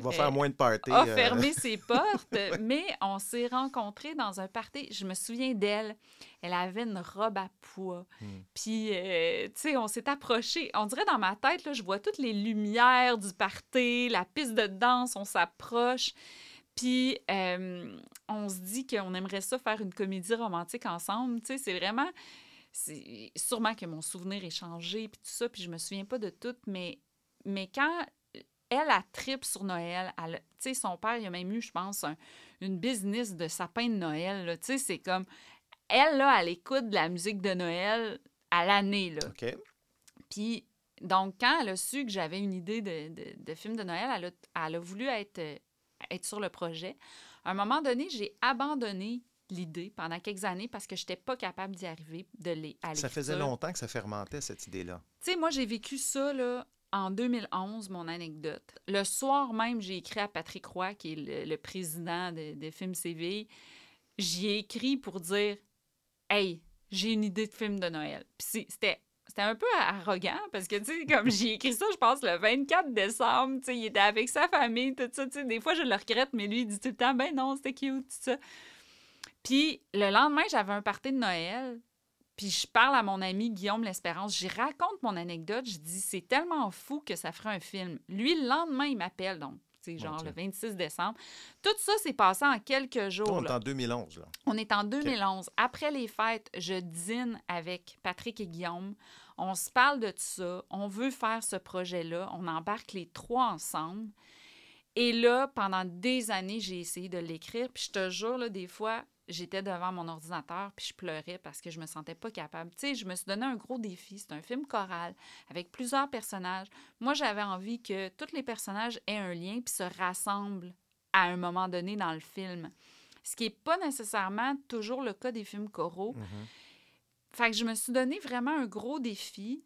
S2: va faire moins de party.
S12: A euh. fermé [LAUGHS] ses portes, mais on s'est rencontrés dans un party. Je me souviens d'elle. Elle avait une robe à poids.
S2: Hmm.
S12: Puis, euh, tu sais, on s'est approchés. On dirait dans ma tête, là, je vois toutes les lumières du party, la piste de danse, on s'approche. Puis, euh, on se dit qu'on aimerait ça faire une comédie romantique ensemble. Tu sais, c'est vraiment. C'est sûrement que mon souvenir est changé, puis tout ça, puis je me souviens pas de tout, mais, mais quand elle a trip sur Noël, tu sais, son père, il a même eu, je pense, une business de sapin de Noël, tu sais, c'est comme. Elle, là, elle écoute de la musique de Noël à l'année, là.
S2: OK.
S12: Puis, donc, quand elle a su que j'avais une idée de, de, de, film de Noël, elle a, elle a voulu être être sur le projet. À un moment donné, j'ai abandonné l'idée pendant quelques années parce que je n'étais pas capable d'y arriver, de les
S2: Ça faisait longtemps que ça fermentait, cette idée-là.
S12: Tu sais, moi, j'ai vécu ça là, en 2011, mon anecdote. Le soir même, j'ai écrit à Patrick Roy, qui est le, président de, de Film CV. J'y ai écrit pour dire Hey, j'ai une idée de film de Noël. Puis c'était c'était un peu arrogant parce que, tu sais, comme j'ai écrit ça, je pense, le 24 décembre, tu sais, il était avec sa famille, tout ça, tu sais. Des fois, je le regrette, mais lui, il dit tout le temps, ben non, c'était cute, tout ça. Puis le lendemain, j'avais un party de Noël. Puis je parle à mon ami Guillaume L'Espérance. J'y raconte mon anecdote. Je dis, c'est tellement fou que ça ferait un film. Lui, le lendemain, il m'appelle. Donc, genre le 26 décembre. Tout ça s'est passé en quelques jours.
S2: on est en 2011. Là.
S12: On est en 2011. Après les fêtes, je dîne avec Patrick et Guillaume. On se parle de tout ça. On veut faire ce projet-là. On embarque les trois ensemble. Et là, pendant des années, j'ai essayé de l'écrire. Puis je te jure, là, des fois, j'étais devant mon ordinateur puis je pleurais parce que je me sentais pas capable. Tu sais, je me suis donné un gros défi. C'est un film choral avec plusieurs personnages. Moi, j'avais envie que tous les personnages aient un lien puis se rassemblent à un moment donné dans le film. Ce qui n'est pas nécessairement toujours le cas des films choraux.
S2: Mm-hmm.
S12: Fait que je me suis donné vraiment un gros défi.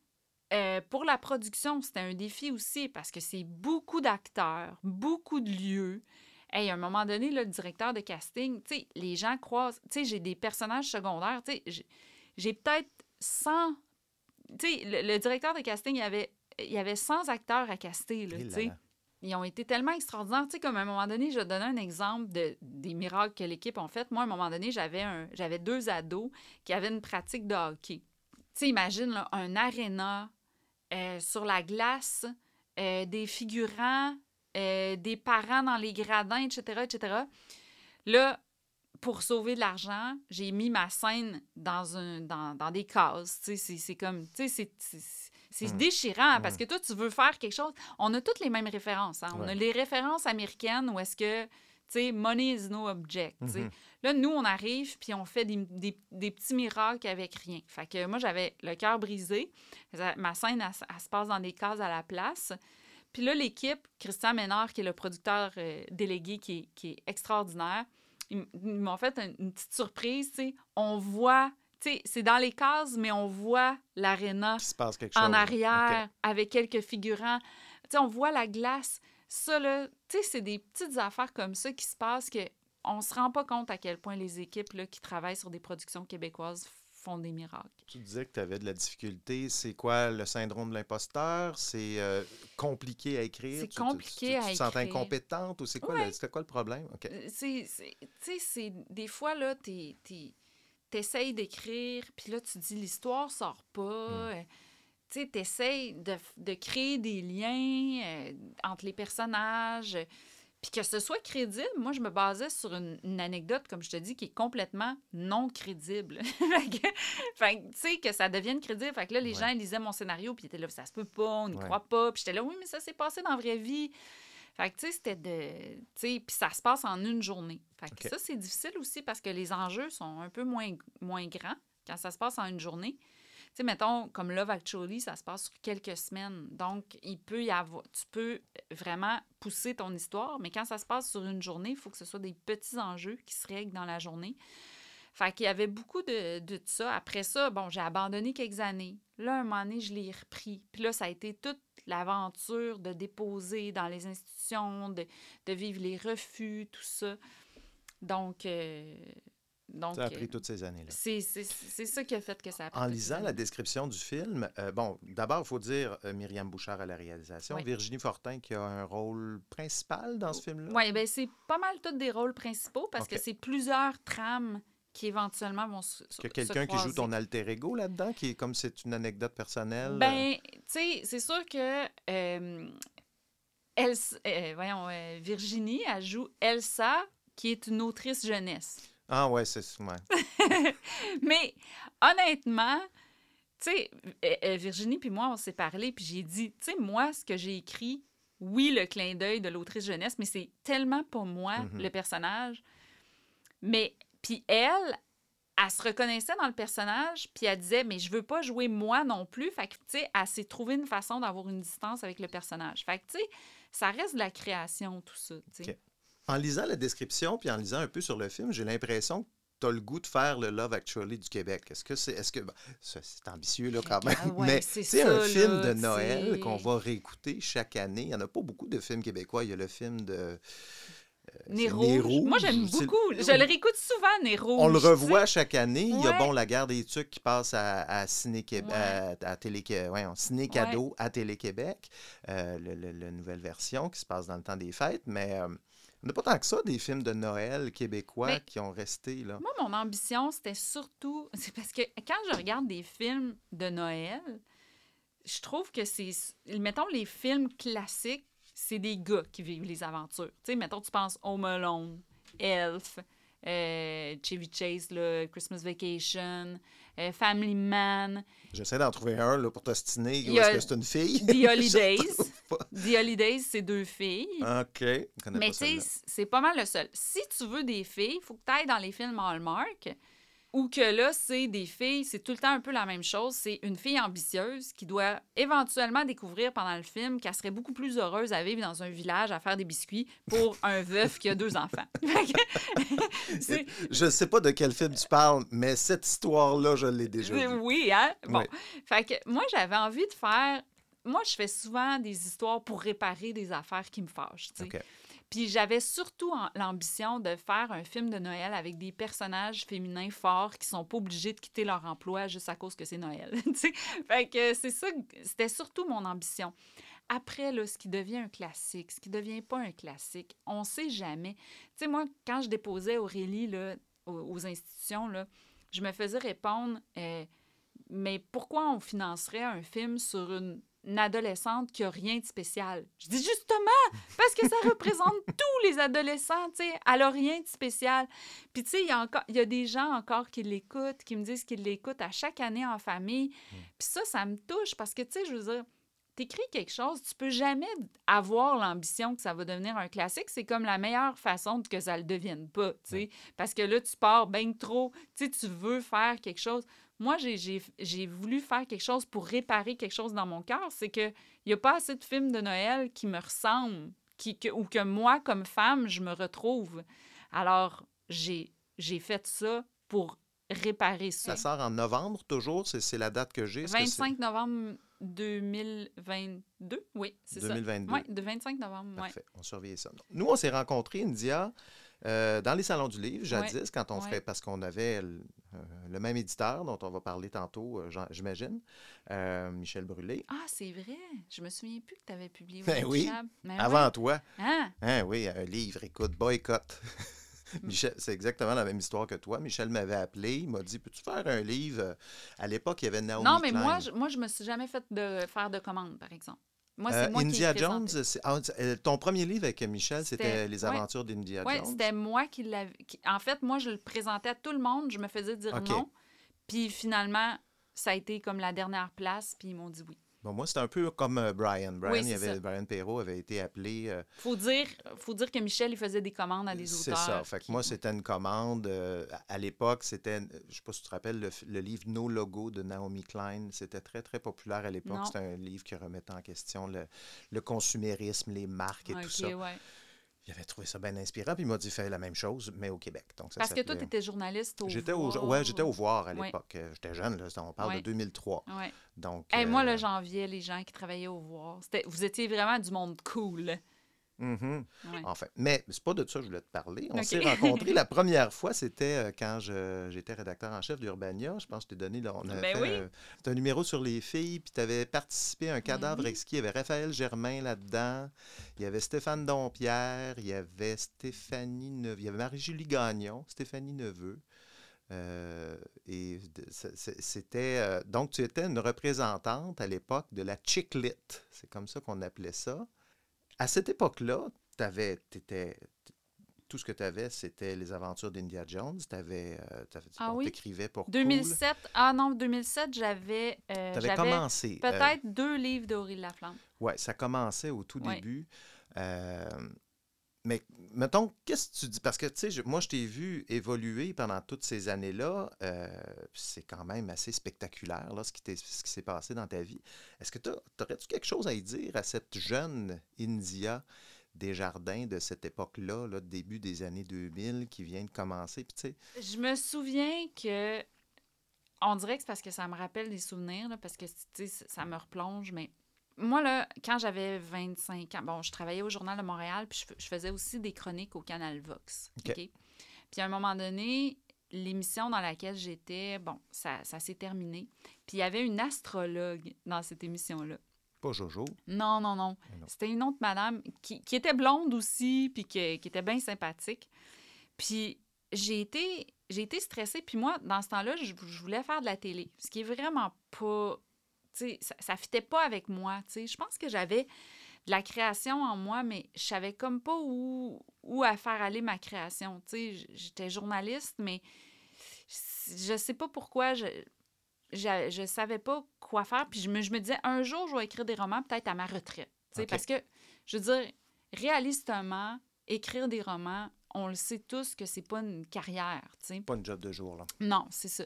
S12: Euh, pour la production, c'était un défi aussi parce que c'est beaucoup d'acteurs, beaucoup de lieux. Hey, à un moment donné, le directeur de casting, tu sais, les gens croisent. Tu sais, j'ai des personnages secondaires. Tu sais, j'ai peut-être 100. Tu sais, le, directeur de casting, il y avait, il avait 100 acteurs à caster, là, tu sais. Ils ont été tellement extraordinaires. Tu sais, comme à un moment donné, je vais donner un exemple de, des miracles que l'équipe a fait. Moi, à un moment donné, j'avais, un, j'avais deux ados qui avaient une pratique de hockey. sais, imagine là, un aréna euh, sur la glace, euh, des figurants, euh, des parents dans les gradins, etc., etc. Là, pour sauver de l'argent, j'ai mis ma scène dans, un, dans, dans des cases. C'est- comme... Tu sais, c'est- c'est- c'est
S14: Mm.
S12: déchirant parce
S14: Mm.
S12: que toi, tu veux faire quelque chose. On a toutes les mêmes références. hein. On a les références américaines où est-ce que, tu sais, money is no object.
S14: Mhm.
S12: Là, nous, on arrive puis on fait des, des- des petits miracles avec rien. Fait que moi, j'avais le cœur brisé. Ma scène, elle se passe dans des cases à la place. Puis là, l'équipe, Christian Ménard, qui est le producteur euh, délégué, qui est, qui est extraordinaire, ils m'ont fait une, une petite surprise. tu sais. On voit, c'est dans les cases, mais on voit l'aréna
S2: chose.
S12: en arrière avec quelques figurants. Tu sais, on voit la glace. Ça, là, c'est des petites affaires comme ça qui se passent que on se rend pas compte à quel point les équipes là, qui travaillent sur des productions québécoises font des miracles.
S2: Tu disais que tu avais de la difficulté. C'est quoi le syndrome de l'imposteur? C'est euh, compliqué à écrire?
S12: C'est
S2: Tu- tu-
S12: compliqué
S2: tu,
S12: à
S2: tu te sens
S12: écrire.
S2: incompétente ou c'est quoi,
S12: Ouais.
S2: le- quoi le problème? OK.
S12: Euh, C'est, c'est- tu sais, c'est des fois, là, t'es- t'essayes d'écrire, puis là, tu dis l'histoire sort pas. euh, Tu sais, t'essayes de, de créer des liens euh, entre les personnages, puis que ce soit crédible. Moi, je me basais sur une, une anecdote, comme je te dis, qui est complètement non crédible. [LAUGHS] fait que, tu sais, que ça devienne crédible. Fait que là, les gens lisaient mon scénario, puis ils étaient là, ça se peut pas, on n'y
S14: Ouais.
S12: croit pas. Puis j'étais là, oui, mais ça s'est passé dans la vraie vie. Fait que, tu sais, c'était de. Tu sais, puis ça se passe en une journée. Fait que ça, c'est difficile aussi parce que les enjeux sont un peu moins, moins grands quand ça se passe en une journée. Mettons, comme Love Actually, ça se passe sur quelques semaines. Donc, il peut y avoir. Tu peux vraiment pousser ton histoire, mais quand ça se passe sur une journée, il faut que ce soit des petits enjeux qui se règlent dans la journée. Fait qu'il y avait beaucoup de, de ça. Après ça, bon, j'ai abandonné quelques années. Là, un moment donné, je l'ai repris. Puis là, ça a été toute l'aventure de déposer dans les institutions, de, de vivre les refus, tout ça. Donc, euh, donc
S2: Ça a pris
S12: euh,
S2: toutes ces années-là.
S12: C'est ça qui a fait que ça a pris
S2: En lisant la description du film, euh, bon, d'abord, il faut dire euh, Myriam Bouchard à la réalisation,
S12: Oui.
S2: Virginie Fortin qui a un rôle principal dans ce film-là.
S12: Oui, ben c'est pas mal tous des rôles principaux parce que c'est plusieurs trames qui éventuellement vont se.
S2: Est-ce qu'il y a quelqu'un qui joue ton alter ego là-dedans, qui est comme c'est une anecdote personnelle?
S12: Ben, tu sais, c'est sûr que euh, Elsa- euh, voyons, euh, Virginie, elle joue Elsa, qui est une autrice jeunesse.
S2: Ah ouais, c'est ouais. [LAUGHS]
S12: Mais honnêtement, tu sais, euh, euh, Virginie puis moi, on s'est parlé, puis j'ai dit, tu sais, moi, ce que j'ai écrit, oui, le clin d'œil de l'autrice jeunesse, mais c'est tellement pas moi,
S14: Mhm.
S12: le personnage. Mais, puis elle, elle se reconnaissait dans le personnage, puis elle disait, mais je veux pas jouer moi non plus. Fait que, tu sais, elle s'est trouvé une façon d'avoir une distance avec le personnage. Fait que, tu sais, ça reste de la création, tout ça, tu sais.
S2: OK. En lisant la description puis en lisant un peu sur le film, j'ai l'impression que tu as le goût de faire le Love Actually du Québec. Est-ce que c'est. Est-ce que. c'est ambitieux, là, quand même.
S12: Ah ouais,
S2: mais
S12: c'est
S2: c'est un film de Noël qu'on va réécouter chaque année. Il n'y en a pas beaucoup de films québécois. Il y a le film de. euh,
S12: rouge. Moi, j'aime beaucoup. Je le réécoute souvent, Nez rouge.
S2: On le
S12: sais.
S2: revoit chaque année. Il y a bon la guerre des tucs qui passe à, à Ciné
S12: Ouais.
S2: à, à Télé ouais, Ciné Cadeau à Télé-Québec, euh, la nouvelle version qui se passe dans le temps des fêtes. Mais euh, on n'a pas tant que ça des films de Noël québécois
S12: Mais-
S2: qui ont resté là.
S12: Moi, mon ambition, c'était surtout. [LAUGHS] C'est parce que quand je regarde des films de Noël, je trouve que c'est. Mettons, les films classiques, c'est des gars qui vivent les aventures. Tu sais, mettons, tu penses Home Alone, Elf, euh, Chevy Chase, là, Christmas Vacation, euh, Family Man,
S2: J'essaie d'en trouver un là, pour t'ostiner. Ou est-ce que c'est une fille?
S12: The [LAUGHS] Holidays. The Holidays, c'est deux filles.
S2: OK.
S12: Mais tu sais, c'est pas mal le seul. Si tu veux des filles, il faut que tu ailles dans les films Hallmark, ou que là, c'est des filles, c'est tout le temps un peu la même chose. C'est une fille ambitieuse qui doit éventuellement découvrir pendant le film qu'elle serait beaucoup plus heureuse à vivre dans un village à faire des biscuits pour [LAUGHS] un veuf qui a deux enfants. [LAUGHS] [LAUGHS]
S2: Je ne sais pas de quel film tu parles, mais cette histoire-là, je l'ai déjà vue.
S12: Oui, hein? Bon.
S2: Oui.
S12: Fait que moi, j'avais envie de faire. Moi, je fais souvent des histoires pour réparer des affaires qui me fâchent. tu sais.
S2: OK.
S12: Puis j'avais surtout l'ambition de faire un film de Noël avec des personnages féminins forts qui sont pas obligés de quitter leur emploi juste à cause que c'est Noël. [LAUGHS] fait que c'est ça, c'était surtout mon ambition. Après, là, ce qui devient un classique, ce qui devient pas un classique, on sait jamais. Tu sais, moi, quand je déposais Aurélie là, aux, institutions, là, je me faisais répondre euh, mais pourquoi on financerait un film sur une adolescente qui a rien de spécial? Je dis justement, parce que ça [LAUGHS] représente tous les adolescents, tu sais, elle a rien de spécial. Puis tu sais, il y, a encore- il y a des gens encore qui l'écoutent, qui me disent qu'ils l'écoutent à chaque année en famille. Puis ça, ça me touche parce que, tu sais, je veux dire, t'écris quelque chose, tu peux jamais avoir l'ambition que ça va devenir un classique. C'est comme la meilleure façon de que ça le devienne pas, tu sais. Parce que là, tu pars bien trop, tu sais, tu veux faire quelque chose. Moi, j'ai- voulu faire quelque chose pour réparer quelque chose dans mon cœur. C'est que il n'y a pas assez de films de Noël qui me ressemblent, qui, que- ou que moi, comme femme, je me retrouve. Alors, j'ai fait ça pour réparer ça.
S2: Ça sort en novembre, toujours? C'est la date que j'ai? Est-ce que c'est
S12: 25 novembre 2022, oui, c'est ça.
S2: 2022.
S12: Oui, de 25 novembre, oui.
S2: Parfait, on surveillait ça. Nous, on s'est rencontrés, India, euh, dans les salons du livre, jadis,
S12: Ouais,
S2: quand on
S12: ouais.
S2: ferait, parce qu'on avait le, euh, le même éditeur dont on va parler tantôt, euh, j'imagine, Michel Brûlé.
S12: Ah, c'est vrai. Je me souviens plus que tu avais publié
S2: Ben oui.
S12: Ben
S2: avant
S12: ouais.
S2: toi.
S12: Hein?
S2: Hein, oui, un livre, écoute, boycott. [LAUGHS] Michel, c'est exactement la même histoire que toi. Michel m'avait appelé, il m'a dit Peux-tu faire un livre? À l'époque, il y avait Naomi
S12: Non, mais
S2: Klein.
S12: moi, je, moi, je me suis jamais fait de faire de commande, par exemple. Moi, c'est
S2: Euh,
S12: moi
S2: India
S12: qui
S2: Jones, ah, euh, ton premier livre avec Michel, c'était Les
S12: ouais.
S2: aventures d'India
S12: Oui,
S2: Jones.
S12: c'était moi qui l'avais. En fait, moi, je le présentais à tout le monde. Je me faisais dire non. Puis finalement, ça a été comme la dernière place. Puis ils m'ont dit oui.
S2: Bon, moi, c'était un peu comme euh, Brian. Brian,
S12: Oui,
S2: il y
S12: c'est
S2: avait. Brian Perrault avait été appelé. euh,
S12: Faut dire, faut dire que Michel, il faisait des commandes à des
S2: C'est
S12: auteurs.
S2: ça. Fait que moi, c'était une commande. euh, à- l'époque, c'était, euh, je sais pas si tu te rappelles, le, livre No Logo de Naomi Klein. C'était très, très populaire à l'époque. C'était un livre qui remettait en question le, le consumérisme, les marques et
S12: Ok,
S2: tout ça.
S12: ouais.
S2: Il avait trouvé ça bien inspirant, puis il m'a dit fais la même chose, mais au Québec. Donc, ça
S12: Parce que toi, tu étais journaliste au
S2: J'étais au,
S12: Voir.
S2: ouais, j'étais au voir à l'époque. Euh, J'étais jeune, là, on parle
S12: Ouais.
S2: de 2003.
S12: Ouais.
S2: Donc,
S12: Hey, Moi,
S2: euh,
S12: là, j'enviais les gens qui travaillaient au voir. C'était- Vous étiez vraiment du monde cool.
S2: Mhm.
S12: Ouais.
S2: Enfin, mais c'est pas de ça que je voulais te parler. On s'est rencontrés la [LAUGHS] première fois, c'était euh, quand j'étais rédacteur en chef d'Urbania. Je pense que je t'ai donné, là, on avait
S12: Ben
S2: fait
S12: oui.
S2: euh, c'était un numéro sur les filles, puis tu avais participé à un cadavre
S12: oui.
S2: exquis. Il y avait Raphaël Germain là-dedans, il y avait Stéphane Dompierre, il y avait Stéphanie Neveu, il y avait Marie-Julie Gagnon, Stéphanie Neveu. Euh, et c'était euh, donc tu étais une représentante à l'époque de la chick lit, c'est comme ça qu'on appelait ça. À cette époque-là, t'avais, t'étais, tout ce que tu avais, c'était les aventures d'India Jones. Tu avais,
S12: Ah oui?
S2: t'écrivais pour Cool.
S12: 2007, ah non, 2007, j'avais euh,
S2: T'avais
S12: j'avais
S2: commencé, euh,
S12: peut-être deux livres d'Aurélie Laflamme.
S2: Ouais, ça commençait au tout
S12: Ouais.
S2: début. Mais mettons, qu'est-ce que tu dis? Parce que, tu sais, moi, je t'ai vu évoluer pendant toutes ces années-là. euh, c'est quand même assez spectaculaire, là, ce qui, qui s'est passé dans ta vie. Est-ce que tu aurais-tu quelque chose à y dire à cette jeune India Desjardins de cette époque-là, là, début des années 2000, qui vient de commencer? Puis,
S12: Je me souviens que. On dirait que c'est parce que ça me rappelle des souvenirs, là, parce que tu sais, ça me replonge, mais moi, là, quand j'avais 25 ans, bon, je travaillais au Journal de Montréal, puis je, faisais aussi des chroniques au Canal Vox.
S2: OK.
S12: Puis à un moment donné, l'émission dans laquelle j'étais, bon, ça, ça s'est terminé. Puis il y avait une astrologue dans cette émission-là.
S2: pas Jojo?
S12: Non, non, non. C'était une autre madame qui, qui était blonde aussi, puis qui, qui était bien sympathique. Puis j'ai été, j'ai été stressée. Puis moi, dans ce temps-là, je, je voulais faire de la télé. Ce qui est vraiment pas... Tu sais, ça, ça fitait pas avec moi, tu sais. Je pense que j'avais de la création en moi, mais je savais comme pas où, où à faire aller ma création. Tu sais, j- j'étais journaliste, mais je sais pas pourquoi je, je, je savais pas quoi faire. Puis je me, je me disais, un jour, je vais écrire des romans, peut-être à ma retraite. Tu sais,
S2: OK.
S12: Parce que, je veux dire, réalistement, écrire des romans, on le sait tous que c'est pas une carrière. tu sais.
S2: Pas une job de jour, là.
S12: Non, c'est ça.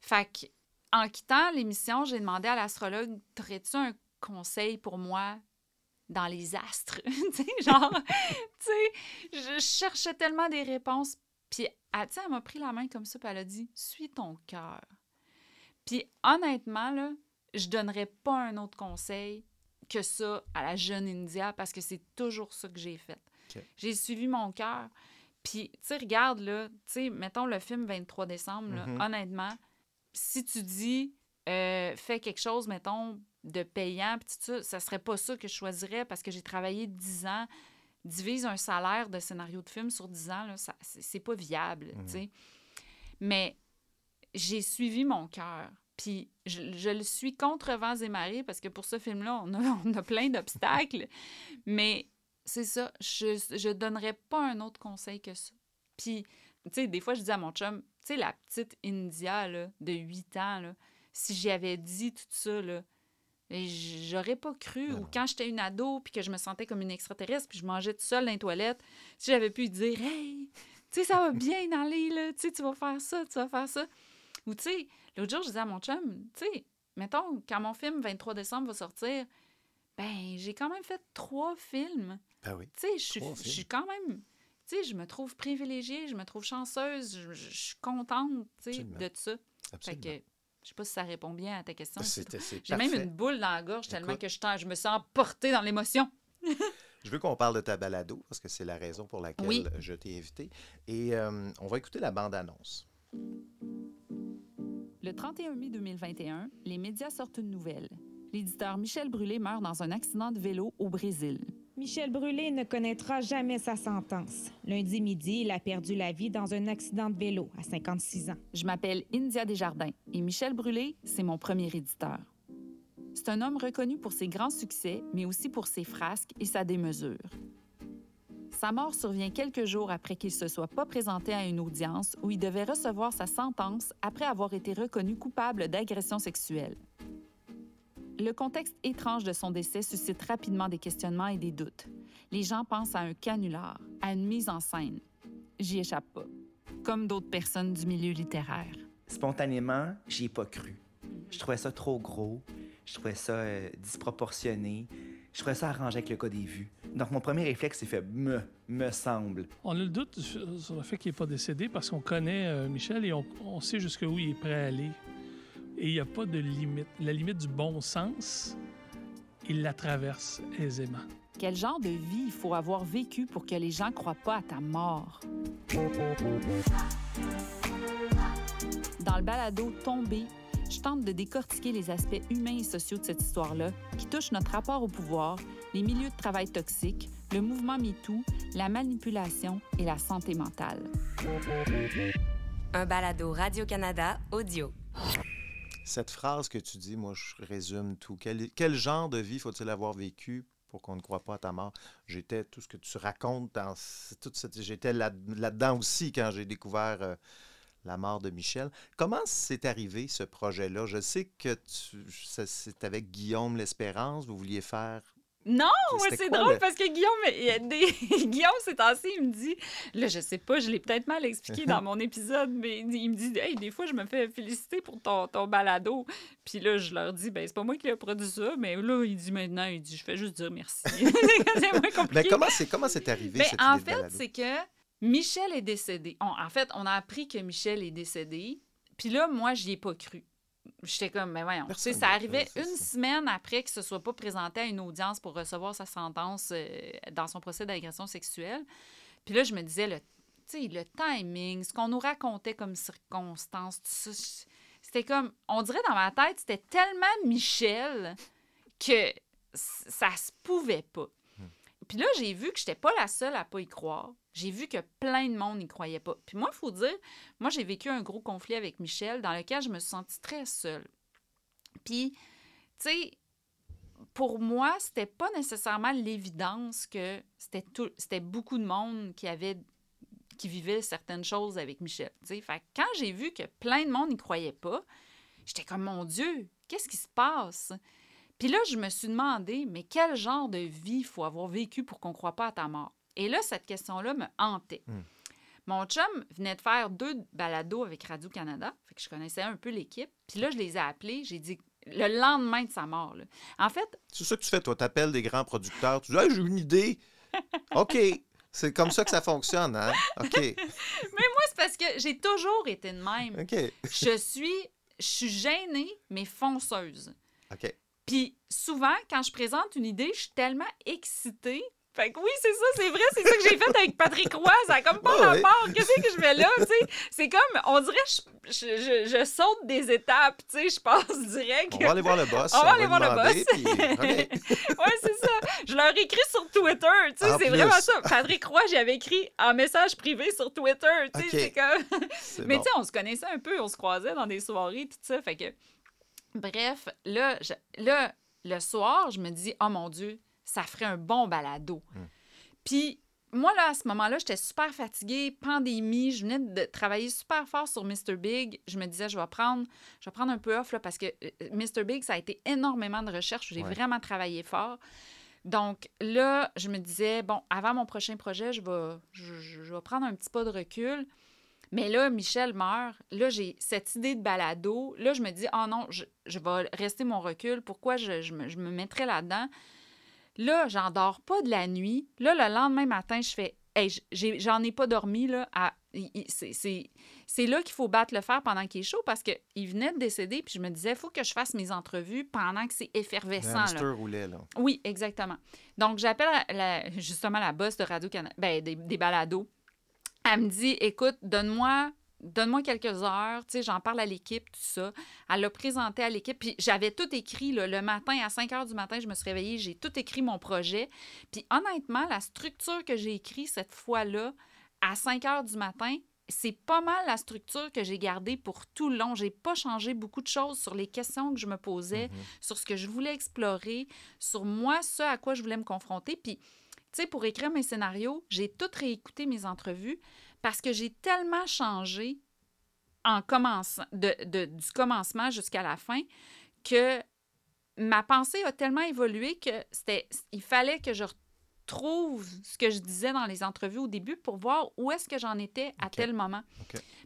S12: Fait que, en quittant l'émission, j'ai demandé à l'astrologue Aurais-tu un conseil pour moi dans les astres? [LAUGHS] Tu sais, genre, [LAUGHS] tu sais, je cherchais tellement des réponses. Puis, elle, sais, elle m'a pris la main comme ça, puis elle a dit Suis ton cœur. Puis, honnêtement, là, je donnerais pas un autre conseil que ça à la jeune India parce que c'est toujours ça que j'ai fait. J'ai suivi mon cœur. Puis, tu sais, regarde, là, tu sais, mettons le film 23 décembre, là,
S2: Mhm.
S12: honnêtement, si tu dis, euh, fais quelque chose, mettons, de payant, puis ça, ça serait pas ça que je choisirais parce que j'ai travaillé 10 ans, divise un salaire de scénario de film sur 10 ans, là, ça, c'est pas viable, tu sais. Mais j'ai suivi mon cœur. Puis je, je le suis contre vents et marées parce que pour ce film-là, on a, [LAUGHS] on a plein d'obstacles. Mais c'est ça, je je donnerais pas un autre conseil que ça. Puis, tu sais, des fois, je dis à mon chum, tu sais, la petite India là, de 8 ans, là, si j'y avais dit tout ça, là, j'aurais pas cru. Ou quand j'étais une ado, puis que je me sentais comme une extraterrestre, puis je mangeais tout seul dans les toilettes, si j'avais pu dire, hey, tu sais, ça va bien [LAUGHS] aller, là, tu sais, tu vas faire ça, tu vas faire ça. Ou, tu sais, l'autre jour, je disais à mon chum, tu sais, mettons, quand mon film 23 décembre va sortir, ben, j'ai quand même fait trois films.
S2: Ben oui.
S12: Tu sais, je suis quand même. Tu sais, je me trouve privilégiée, je me trouve chanceuse, je, je- je suis contente, tu sais,
S2: Absolument.
S12: de ça.
S2: Absolument.
S12: Fait que, je sais pas si ça répond bien à ta question. J'ai même une boule dans la gorge tellement que je, me sens portée dans l'émotion. [LAUGHS]
S2: Je veux qu'on parle de ta balado parce que c'est la raison pour laquelle
S12: Oui.
S2: je t'ai invité. Et euh, on va écouter la bande-annonce.
S12: Le 31 mai 2021, les médias sortent une nouvelle. L'éditeur Michel Brûlé meurt dans un accident de vélo au Brésil.
S14: Michel Brûlé ne connaîtra jamais sa sentence. Lundi midi, il a perdu la vie dans un accident de vélo à 56 ans.
S12: Je m'appelle India Desjardins et Michel Brûlé, c'est mon premier éditeur. C'est un homme reconnu pour ses grands succès, mais aussi pour ses frasques et sa démesure. Sa mort survient quelques jours après qu'il se soit pas présenté à une audience où il devait recevoir sa sentence après avoir été reconnu coupable d'agression sexuelle. Le contexte étrange de son décès suscite rapidement des questionnements et des doutes. Les gens pensent à un canular, à une mise en scène. J'y échappe pas. Comme d'autres personnes du milieu littéraire.
S15: Spontanément, j'y ai pas cru. Je trouvais ça trop gros, je trouvais ça euh, disproportionné, je trouvais ça arrangé avec le cas des vues. Donc mon premier réflexe s'est fait me, me semble.
S16: On a le doute sur sur le fait qu'il n'est pas décédé parce qu'on connaît euh, Michel et on, on sait jusqu'où il est prêt à aller. Et il n'y a pas de limite. La limite du bon sens, il la traverse aisément.
S12: Quel genre de vie il faut avoir vécu pour que les gens croient pas à ta mort? Dans le balado Tombé, je tente de décortiquer les aspects humains et sociaux de cette histoire-là qui touchent notre rapport au pouvoir, les milieux de travail toxiques, le mouvement MeToo, la manipulation et la santé mentale.
S17: Un balado Radio-Canada audio.
S2: Cette phrase que tu dis, moi, je résume tout. Quel, genre de vie faut-il avoir vécu pour qu'on ne croit pas à ta mort? J'étais, tout ce que tu racontes, dans toute cette, j'étais là, là-dedans aussi quand j'ai découvert euh, la mort de Michel. Comment c'est arrivé, ce projet-là? Je sais que c'est avec Guillaume L'Espérance, vous vouliez faire...
S12: Non, c'est drôle
S2: le-
S12: parce que Guillaume, il y a des... [LAUGHS] Guillaume, ces temps-ci, il me dit, là, je sais pas, je l'ai peut-être mal expliqué dans [LAUGHS] mon épisode, mais il me dit, hey, des fois, je me fais féliciter pour ton, ton balado. Puis là, je leur dis, ben, c'est pas moi qui ai produit ça, mais là, il dit maintenant, il dit, je fais juste dire merci. [LAUGHS] c'est moins compliqué.
S2: Mais comment c'est, comment c'est arrivé,
S12: Ben,
S2: cette
S12: en
S2: idée
S12: fait, c'est que Michel est décédé. On- en fait, on a appris que Michel est décédé. Puis là, moi, j'y ai pas cru. J'étais comme, mais voyons. Tu sais,
S2: Personne
S12: ça arrivait une semaine après qu'il se soit pas présenté à une audience pour recevoir sa sentence euh, dans son procès d'agression sexuelle. Puis là, je me disais, le, tu sais, le timing, ce qu'on nous racontait comme circonstances, tout ça, je- c'était comme, on dirait dans ma tête, c'était tellement Michel que ça se pouvait pas. Puis là, j'ai vu que j'étais pas la seule à pas y croire. J'ai vu que plein de monde n'y croyait pas. Puis moi, il faut dire, moi, j'ai vécu un gros conflit avec Michel dans lequel je me suis sentie très seule. Puis, tu sais, pour moi, c'était pas nécessairement l'évidence que c'était tout, c'était beaucoup de monde qui avait qui vivait certaines choses avec Michel. tu sais. Fait quand j'ai vu que plein de monde n'y croyait pas, j'étais comme mon Dieu, qu'est-ce qui se passe? Puis là, je me suis demandé, mais quel genre de vie faut avoir vécu pour qu'on ne croit pas à ta mort? Et là, cette question-là me hantait. Mon chum venait de faire deux balados avec Radio-Canada, fait que je connaissais un peu l'équipe. Puis là, je les ai appelés, j'ai dit le lendemain de sa mort. là. En fait,
S2: C'est ça que tu fais, toi. Tu appelles des grands producteurs. Tu dis, Hey, j'ai une idée. [LAUGHS] OK. C'est comme ça que ça fonctionne, hein? OK. [LAUGHS]
S12: mais moi, c'est parce que j'ai toujours été de même.
S2: OK.
S12: Je suis, je suis gênée, mais fonceuse.
S2: OK.
S12: Puis souvent, quand je présente une idée, je suis tellement excitée. Fait que oui, c'est ça, c'est vrai, c'est ça que j'ai fait avec Patrick Roy. Ça a comme pas
S2: Ouais, ouais.
S12: rapport. Qu'est-ce que je fais là, tu sais? C'est comme, on dirait, je, je, je- je saute des étapes, tu sais, je passe [LAUGHS] direct.
S2: On va aller voir le boss,
S12: On va aller voir le boss.
S2: puis, [LAUGHS]
S12: ouais, c'est ça. Je leur écris sur Twitter, tu sais, c'est vraiment ça. Patrick Roy, j'avais écrit en message privé sur Twitter, tu sais, comme... [LAUGHS] Mais
S2: bon.
S12: tu sais, on se connaissait un peu, on se croisait dans des soirées, tout ça, fait que... Bref, là, je- là, le soir, je me dis, oh mon Dieu, ça ferait un bon balado. Puis, moi, là, à ce moment-là, j'étais super fatiguée, pandémie, je venais de travailler super fort sur Mr. Big. Je me disais, je vais prendre, je vais prendre un peu off, là, parce que euh, Mr. Big, ça a été énormément de recherches. J'ai
S18: Ouais.
S12: vraiment travaillé fort. Donc là, je me disais, bon, avant mon prochain projet, je vais, je, je- je vais prendre un petit pas de recul. Mais là, Michel meurt. Là, j'ai cette idée de balado. Là, je me dis, oh non, je, je vais rester mon recul. Pourquoi je, je me, je me mettrais là-dedans? Là, j'en dors pas de la nuit. Là, le lendemain matin, je fais, hey, j'en ai pas dormi. Là, à- c'est- là qu'il faut battre le fer pendant qu'il est chaud parce qu'il venait de décéder. Puis je me disais, il faut que je fasse mes entrevues pendant que c'est effervescent. là.
S2: roulait, là.
S12: Oui, exactement. Donc, j'appelle justement la boss de Radio-Canada, ben, des, des balados. Elle me dit, écoute, donne-moi donne-moi quelques heures, tu sais, j'en parle à l'équipe, tout ça. Elle l'a présenté à l'équipe, puis j'avais tout écrit, là, le matin, à 5 heures du matin, je me suis réveillée, j'ai tout écrit mon projet. Puis honnêtement, la structure que j'ai écrite cette fois-là, à 5 heures du matin, c'est pas mal la structure que j'ai gardée pour tout le long. J'ai pas changé beaucoup de choses sur les questions que je me posais, sur ce que je voulais explorer, sur moi, ce à quoi je voulais me confronter. Puis, tu sais, pour écrire mes scénarios, j'ai tout réécouté mes entrevues parce que j'ai tellement changé en commençant, de, de- du commencement jusqu'à la fin que ma pensée a tellement évolué que c'était, il fallait que je retrouve ce que je disais dans les entrevues au début pour voir où est-ce que j'en étais à tel moment.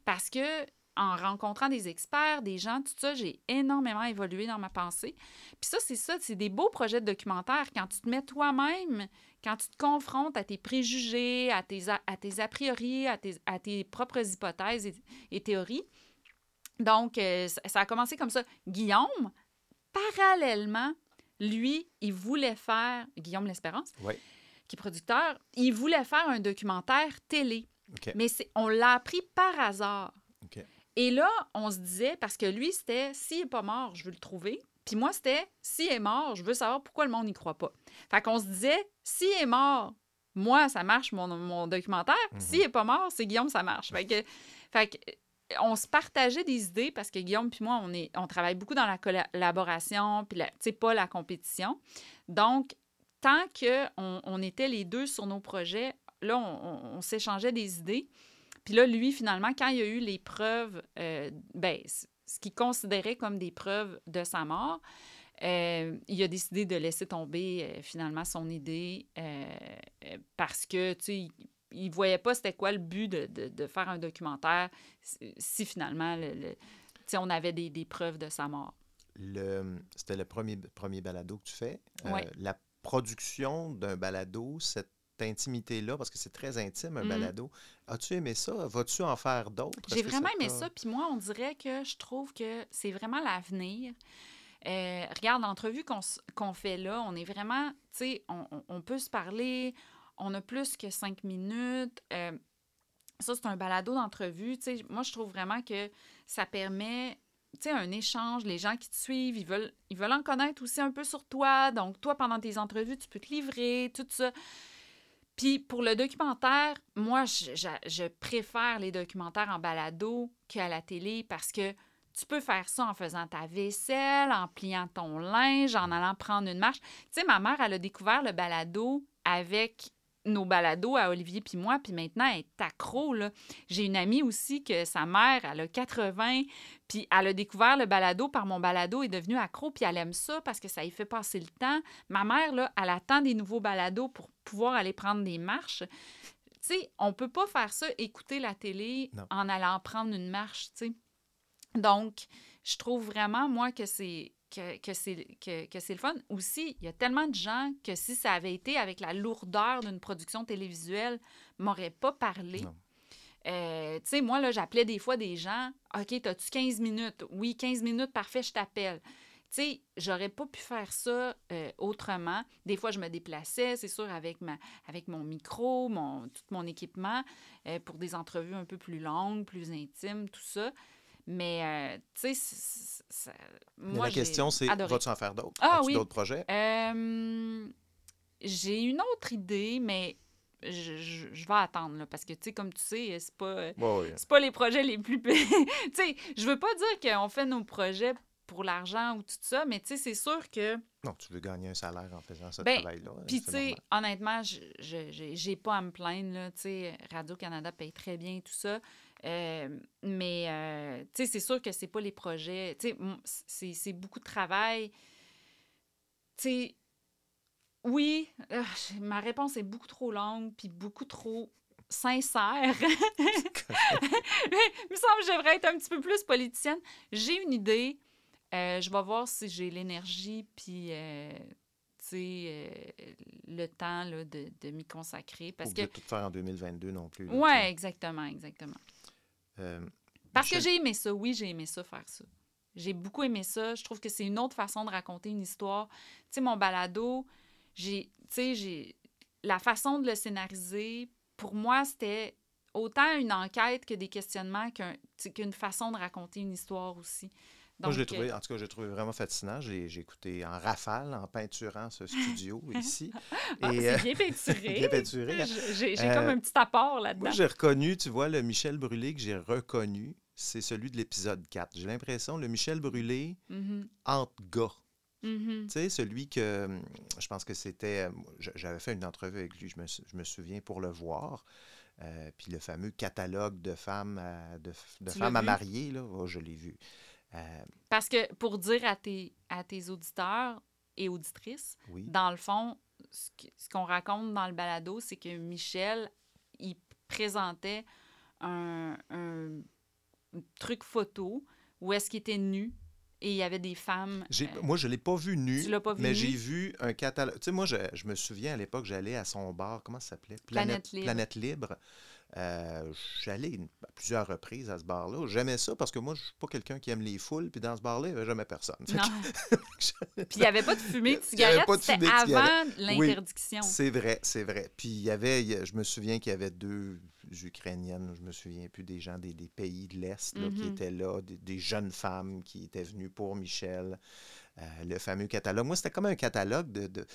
S12: Parce que en rencontrant des experts, des gens, tout ça, j'ai énormément évolué dans ma pensée. Puis ça, c'est ça, c'est des beaux projets de documentaire. Quand tu te mets toi-même, quand tu te confrontes à tes préjugés, à tes a, à tes a priori, à tes, à tes propres hypothèses et, et théories. Donc, euh, ça, a commencé comme ça. Guillaume, parallèlement, lui, il voulait faire, Guillaume L'Espérance,
S2: Oui.
S12: qui est producteur, il voulait faire un documentaire télé.
S2: OK.
S12: Mais on l'a appris par hasard. Et là, on se disait, parce que lui, c'était s'il n'est pas mort, je veux le trouver. Puis moi, c'était s'il est mort, je veux savoir pourquoi le monde n'y croit pas. Fait qu'on se disait, s'il est mort, moi, ça marche mon, mon documentaire. S'il n'est pas mort, c'est Guillaume, ça marche. Fait que, fait que, euh, on se partageait des idées parce que Guillaume puis moi, on, est, on travaille beaucoup dans la collaboration, puis la- tu sais, pas la compétition. Donc, tant qu'on on était les deux sur nos projets, là, on, s'échangeait des idées. Puis là, lui, finalement, quand il y a eu les preuves, euh, ben, ce qu'il considérait comme des preuves de sa mort, euh, il a décidé de laisser tomber euh, finalement son idée euh, parce que, tu sais, il- il voyait pas c'était quoi le but de, de- de faire un documentaire si, finalement, le, le- tu sais, on avait des, des preuves de sa mort.
S2: C'était le premier, premier balado que tu fais.
S12: Ouais.
S2: La production d'un balado, cette intimité-là, parce que c'est très intime, un
S12: Mhm.
S2: balado, as-tu aimé ça? Vas-tu en faire d'autres?
S12: J'ai vraiment aimé ça. Puis moi, on dirait que je trouve que c'est vraiment l'avenir. Euh, regarde, l'entrevue qu'on fait là, on est vraiment, tu sais, on, peut se parler, on a plus que cinq minutes. Euh, ça, c'est un balado d'entrevue. Moi, je trouve vraiment que ça permet, tu sais, un échange. Les gens qui te suivent, ils veulent, ils veulent en connaître aussi un peu sur toi. Donc, toi, pendant tes entrevues, tu peux te livrer, tout ça. Puis pour le documentaire, moi, je préfère les documentaires en balado qu'à la télé parce que tu peux faire ça en faisant ta vaisselle, en pliant ton linge, en allant prendre une marche. Tu sais, ma mère, elle a découvert le balado avec nos balados à Olivier puis moi, puis maintenant, elle est accro, là. J'ai une amie aussi que sa mère, elle a 80, puis elle a découvert le balado par mon balado, est devenue accro, puis elle aime ça parce que ça y fait passer le temps. Ma mère, là, elle attend des nouveaux balados pour pouvoir aller prendre des marches. Tu sais, on peut pas faire ça, écouter la télé
S2: Non.
S12: en allant prendre une marche, tu sais. Donc, je trouve vraiment, moi, que c'est que, que c'est que, le fun. Aussi, il y a tellement de gens que si ça avait été avec la lourdeur d'une production télévisuelle, m'auraient pas parlé. Euh, tu sais, moi, là, j'appelais des fois des gens. OK, t'as-tu 15 minutes? Oui, 15 minutes, parfait, je t'appelle. Tu sais, j'aurais pas pu faire ça euh, autrement. Des fois, je me déplaçais, c'est sûr, avec, ma, avec mon micro, mon, tout mon équipement, euh, pour des entrevues un peu plus longues, plus intimes, tout ça. Mais, euh, tu sais,
S2: Mais
S12: moi,
S2: la question, c'est vas-tu en faire d'autres?
S12: Ah
S2: As-tu
S12: oui.
S2: d'autres projets?
S12: Euh, j'ai une autre idée, mais je, je- je vais attendre, là, parce que, tu sais, comme tu sais, c'est pas, pas les projets les plus... [LAUGHS] tu sais, je veux pas dire qu'on fait nos projets pour l'argent ou tout ça, mais tu sais, c'est sûr que.
S2: Non, tu veux gagner un salaire en faisant ce
S12: Ben,
S2: travail-là. hein,
S12: Puis, tu sais, honnêtement, j'ai pas à me plaindre. là. Tu sais, Radio-Canada paye très bien et tout ça. Euh, mais, euh, tu sais, c'est sûr que c'est pas les projets. Tu sais, c'est beaucoup de travail. Tu sais, oui, euh, j'ai- ma réponse est beaucoup trop longue puis beaucoup trop sincère. [LAUGHS] Il me semble que je devrais être un petit peu plus politicienne. J'ai une idée. Euh, je vais voir si j'ai l'énergie puis euh, tu sais, le temps là, de, de m'y consacrer. Parce
S2: obligé
S12: que.
S2: de tout faire en 2022 non plus. sais.
S12: exactement, exactement.
S2: Euh,
S12: Parce que j'ai aimé ça, oui, j'ai aimé ça faire ça. J'ai beaucoup aimé ça. Je trouve que c'est une autre façon de raconter une histoire. Tu sais, mon balado, j'ai, tu sais, j'ai la façon de le scénariser. Pour moi, c'était autant une enquête que des questionnements qu'une façon de raconter une histoire aussi.
S2: Moi, je l'ai
S12: Donc,
S2: trouvé,
S12: euh,
S2: en tout cas, j'ai trouvé vraiment fascinant. J'ai écouté en rafale, en peinturant ce studio [LAUGHS] ici.
S12: Ah,
S2: Et,
S12: c'est
S2: euh,
S12: bien peinturé. [LAUGHS]
S2: bien peinturé.
S12: J'ai-
S2: Euh,
S12: comme un petit apport là-dedans.
S2: Moi, j'ai reconnu, tu vois, le Michel Brûlé que j'ai reconnu, c'est celui de l'épisode 4. J'ai l'impression, le Michel Brûlé
S12: Mhm.
S2: entre gars.
S12: Mhm.
S2: Tu sais, celui que, hum, je pense que c'était, j'avais fait une entrevue avec lui, je me, je me souviens, pour le voir. Euh, puis le fameux catalogue de femmes à, de, femmes à marier, là, oh, je l'ai vu. Euh,
S12: Parce que pour dire à tes, à tes auditeurs et auditrices,
S2: Oui.
S12: dans le fond, ce qu'on raconte dans le balado, c'est que Michel, il présentait un, un truc photo où est-ce qu'il était nu et il y avait des femmes. Euh,
S2: moi, je ne l'ai pas vu nu,
S12: Tu l'as pas vu
S2: mais j'ai vu un catalogue. Tu sais, moi, je, je me souviens à l'époque, j'allais à son bar, comment ça s'appelait?
S12: Planète Libre.
S2: Planète Libre. Euh, J'allais à plusieurs reprises à ce bar-là. J'aimais ça parce que moi, je suis pas quelqu'un qui aime les foules, puis dans ce bar-là, il n'y avait jamais personne. [LAUGHS]
S12: Non. [LAUGHS] Puis il n'y avait pas de fumée de cigarette, c'était avant.
S2: Oui,
S12: l'interdiction.
S2: c'est vrai, c'est vrai. Puis il y avait, je me souviens qu'il y avait deux Ukrainiennes, je me souviens plus des gens des, des pays de l'Est là, qui
S12: Mhm.
S2: étaient là, des, des jeunes femmes qui étaient venues pour Michel. Euh, le fameux catalogue. Moi, c'était comme un catalogue de.